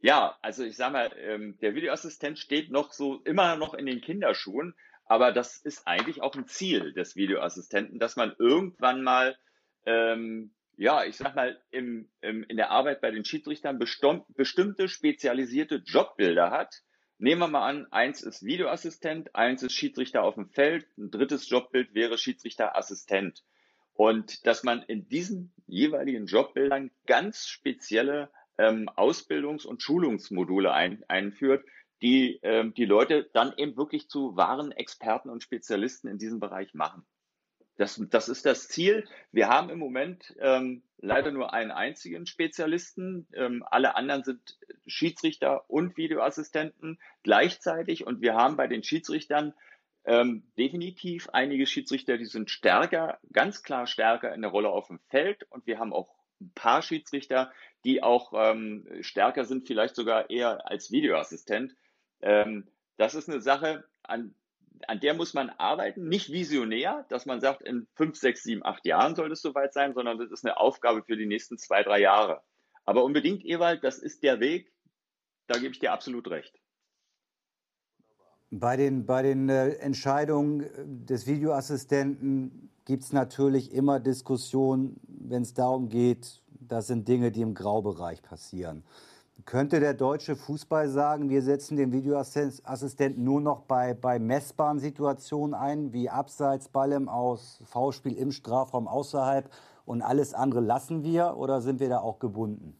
Ja, also ich sage mal, ähm, der Videoassistent steht noch so immer noch in den Kinderschuhen, aber das ist eigentlich auch ein Ziel des Videoassistenten, dass man irgendwann mal ähm, ja, ich sag mal, im, im, in der Arbeit bei den Schiedsrichtern bestimmte spezialisierte Jobbilder hat, Nehmen wir mal an, eins ist Videoassistent, eins ist Schiedsrichter auf dem Feld, ein drittes Jobbild wäre Schiedsrichterassistent. Und dass man in diesen jeweiligen Jobbildern ganz spezielle ähm, Ausbildungs- und Schulungsmodule ein, einführt, die ähm, die Leute dann eben wirklich zu wahren Experten und Spezialisten in diesem Bereich machen. Das, das ist das Ziel. Wir haben im Moment ähm, leider nur einen einzigen Spezialisten. Ähm, alle anderen sind Schiedsrichter und Videoassistenten gleichzeitig. Und wir haben bei den Schiedsrichtern ähm, definitiv einige Schiedsrichter, die sind stärker, ganz klar stärker in der Rolle auf dem Feld. Und wir haben auch ein paar Schiedsrichter, die auch ähm, stärker sind, vielleicht sogar eher als Videoassistent. Ähm, das ist eine Sache, an an der muss man arbeiten, nicht visionär, dass man sagt, in fünf, sechs, sieben, acht Jahren soll es soweit sein, sondern das ist eine Aufgabe für die nächsten zwei, drei Jahre. Aber unbedingt, Ewald, das ist der Weg, da gebe ich dir absolut recht. Bei den, bei den äh, Entscheidungen des Videoassistenten gibt es natürlich immer Diskussionen, wenn es darum geht, das sind Dinge, die im Graubereich passieren. Könnte der deutsche Fußball sagen, wir setzen den Videoassistenten nur noch bei, bei messbaren Situationen ein, wie Abseits, Ball im Aus, V-Spiel im Strafraum außerhalb und alles andere lassen wir oder sind wir da auch gebunden?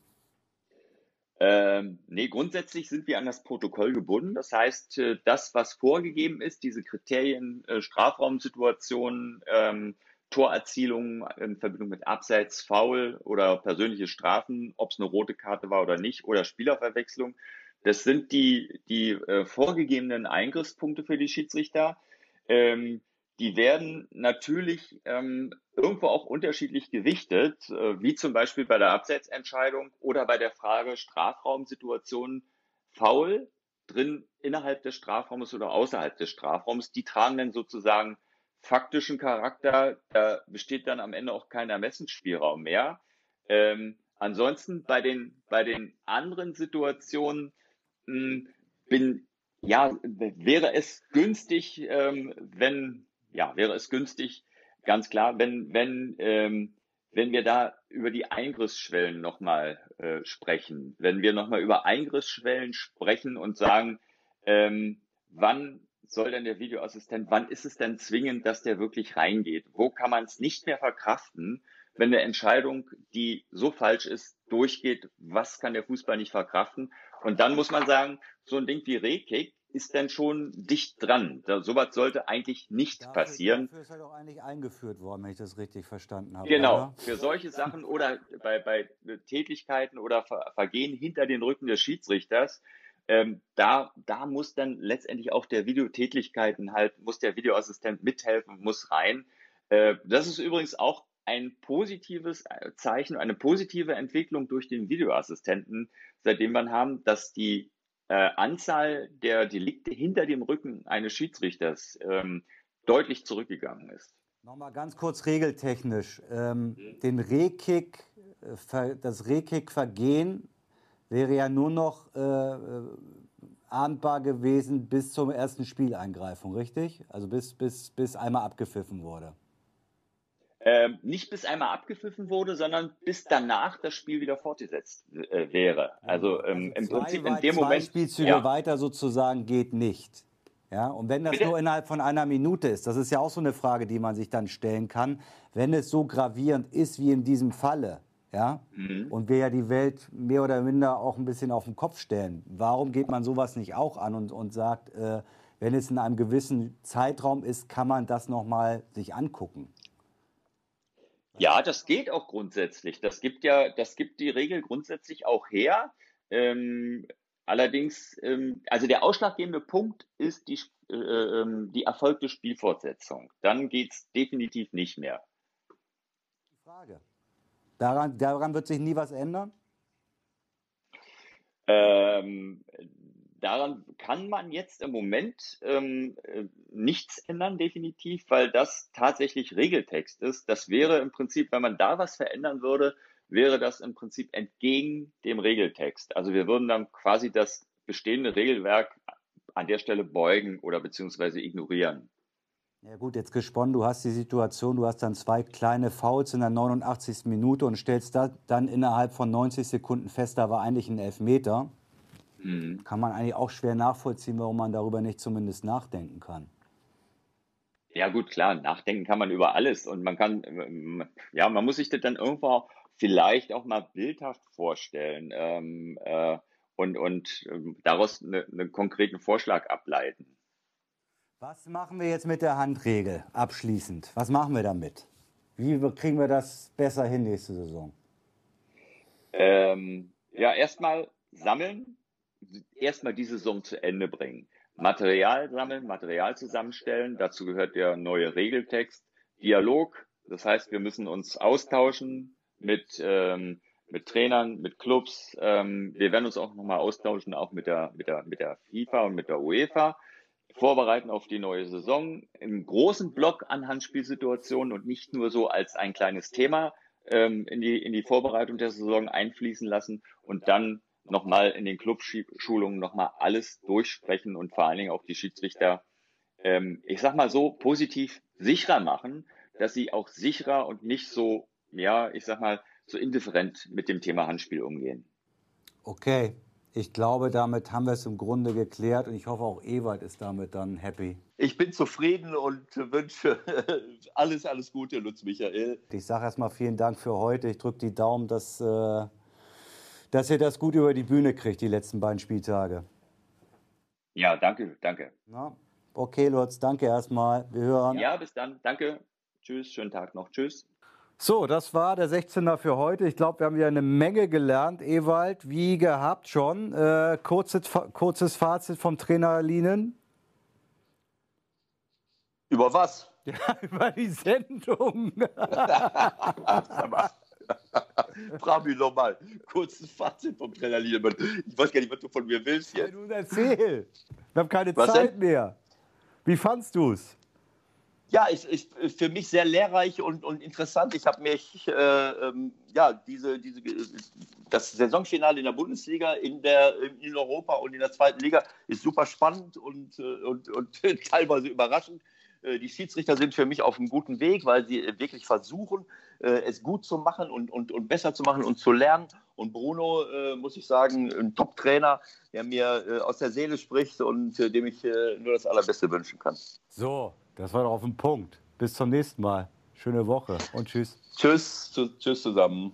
Ähm, nee, grundsätzlich sind wir an das Protokoll gebunden. Das heißt, äh, das, was vorgegeben ist, diese Kriterien, äh, Strafraumsituationen, ähm, Torerzielung in Verbindung mit Abseits, Foul oder persönliche Strafen, ob es eine rote Karte war oder nicht, oder Spielerverwechslung. Das sind die, die äh, vorgegebenen Eingriffspunkte für die Schiedsrichter. Ähm, die werden natürlich ähm, irgendwo auch unterschiedlich gewichtet, äh, wie zum Beispiel bei der Abseitsentscheidung oder bei der Frage Strafraumsituationen faul drin innerhalb des Strafraums oder außerhalb des Strafraums. Die tragen dann sozusagen faktischen Charakter, da besteht dann am Ende auch kein Ermessensspielraum mehr. Ähm, ansonsten bei den, bei den anderen Situationen mh, hm, bin, ja, wäre es günstig, ähm, wenn, ja, wäre es günstig, ganz klar, wenn, wenn, ähm, wenn wir da über die Eingriffsschwellen nochmal äh, sprechen, wenn wir nochmal über Eingriffsschwellen sprechen und sagen, ähm, wann soll denn der Videoassistent, wann ist es denn zwingend, dass der wirklich reingeht? Wo kann man es nicht mehr verkraften, wenn eine Entscheidung, die so falsch ist, durchgeht? Was kann der Fußball nicht verkraften? Und dann muss man sagen, so ein Ding wie Rehkick ist dann schon dicht dran. Da, sowas sollte eigentlich nicht dafür, passieren. Dafür ist halt auch eigentlich eingeführt worden, wenn ich das richtig verstanden habe. Genau, oder? für solche Sachen oder bei, bei Tätigkeiten oder Vergehen hinter den Rücken des Schiedsrichters ähm, da, da muss dann letztendlich auch der Videotätigkeiten halt, muss der Videoassistent mithelfen, muss rein. Äh, das ist übrigens auch ein positives äh, Zeichen, eine positive Entwicklung durch den Videoassistenten, seitdem wir haben, dass die äh, Anzahl der Delikte hinter dem Rücken eines Schiedsrichters ähm, deutlich zurückgegangen ist. Nochmal ganz kurz regeltechnisch. Ähm, mhm. Den Rehkick, äh, das Rehkick-Vergehen wäre ja nur noch äh, äh, ahndbar gewesen bis zur ersten Spieleingreifung, richtig? Also bis, bis, bis einmal abgepfiffen wurde. Ähm, nicht bis einmal abgepfiffen wurde, sondern bis danach das Spiel wieder fortgesetzt äh, wäre. Also, ähm, also im Prinzip in dem zwei Moment. Spielzüge ja. weiter sozusagen geht nicht. Ja, und wenn das Bitte? nur innerhalb von einer Minute ist, das ist ja auch so eine Frage, die man sich dann stellen kann, wenn es so gravierend ist wie in diesem Falle, ja, mhm. und wir ja die Welt mehr oder minder auch ein bisschen auf den Kopf stellen, warum geht man sowas nicht auch an und, und sagt, äh, wenn es in einem gewissen Zeitraum ist, kann man das nochmal sich angucken? Ja, das geht auch grundsätzlich. Das gibt ja, das gibt die Regel grundsätzlich auch her. Ähm, allerdings, ähm, also der ausschlaggebende Punkt ist die, äh, ähm, die erfolgte Spielfortsetzung. Dann geht es definitiv nicht mehr. Frage. Daran, daran wird sich nie was ändern? Ähm, daran kann man jetzt im Moment ähm, äh, nichts ändern, definitiv, weil das tatsächlich Regeltext ist. Das wäre im Prinzip, wenn man da was verändern würde, wäre das im Prinzip entgegen dem Regeltext. Also wir würden dann quasi das bestehende Regelwerk an der Stelle beugen oder beziehungsweise ignorieren. Ja gut, jetzt gesponnen, du hast die Situation, du hast dann zwei kleine Fouls in der 89. Minute und stellst da dann innerhalb von 90 Sekunden fest, da war eigentlich ein Elfmeter. Mhm. Kann man eigentlich auch schwer nachvollziehen, warum man darüber nicht zumindest nachdenken kann. Ja gut, klar, nachdenken kann man über alles und man kann, ähm, ja, man muss sich das dann irgendwo vielleicht auch mal bildhaft vorstellen ähm, äh, und, und äh, daraus eine, einen konkreten Vorschlag ableiten. Was machen wir jetzt mit der Handregel abschließend? Was machen wir damit? Wie kriegen wir das besser hin nächste Saison? Ähm, ja, erstmal sammeln, erstmal die Saison zu Ende bringen. Material sammeln, Material zusammenstellen. Dazu gehört der neue Regeltext. Dialog, das heißt, wir müssen uns austauschen mit, ähm, mit Trainern, mit Clubs. Ähm, wir werden uns auch nochmal austauschen, auch mit der, mit, der, mit der FIFA und mit der UEFA. Vorbereiten auf die neue Saison im großen Block an Handspielsituationen und nicht nur so als ein kleines Thema ähm, in, die, in die Vorbereitung der Saison einfließen lassen und dann nochmal in den Clubschulungen nochmal alles durchsprechen und vor allen Dingen auch die Schiedsrichter, ähm, ich sag mal so, positiv sicherer machen, dass sie auch sicherer und nicht so, ja, ich sag mal, so indifferent mit dem Thema Handspiel umgehen. Okay, ich glaube, damit haben wir es im Grunde geklärt und ich hoffe auch Ewald ist damit dann happy. Ich bin zufrieden und wünsche [laughs] alles, alles Gute, Lutz Michael. Ich sage erstmal vielen Dank für heute. Ich drücke die Daumen, dass äh, dass ihr das gut über die Bühne kriegt, die letzten beiden Spieltage. Ja, danke, danke. Na, okay, Lutz, danke erstmal. Wir hören. Ja, bis dann. Danke. Tschüss, schönen Tag noch. Tschüss. So, das war der 16er für heute. Ich glaube, wir haben wieder eine Menge gelernt. Ewald, wie gehabt schon. Äh, kurzes, kurzes Fazit vom Trainer Lienen. Über was? [laughs] Ja, über die Sendung. [laughs] Frag mich nochmal. Kurzes Fazit vom Trainer Liedemann. Ich weiß gar nicht, was du von mir willst jetzt. Ja, nun erzähl. Wir haben keine was Zeit denn? mehr. Wie fandst du es? Ja, ich, ich, für mich sehr lehrreich und, und interessant. Ich habe mich, äh, ähm, ja, diese, diese, das Saisonfinale in der Bundesliga, in, der, in Europa und in der zweiten Liga ist super spannend und, äh, und, und [laughs] teilweise überraschend. Äh, die Schiedsrichter sind für mich auf einem guten Weg, weil sie wirklich versuchen, äh, es gut zu machen und, und, und besser zu machen und zu lernen. Und Bruno, äh, muss ich sagen, ein Top-Trainer, der mir äh, aus der Seele spricht und äh, dem ich äh, nur das Allerbeste wünschen kann. So, das war doch auf den Punkt. Bis zum nächsten Mal. Schöne Woche und tschüss. Tschüss, tschüss zusammen.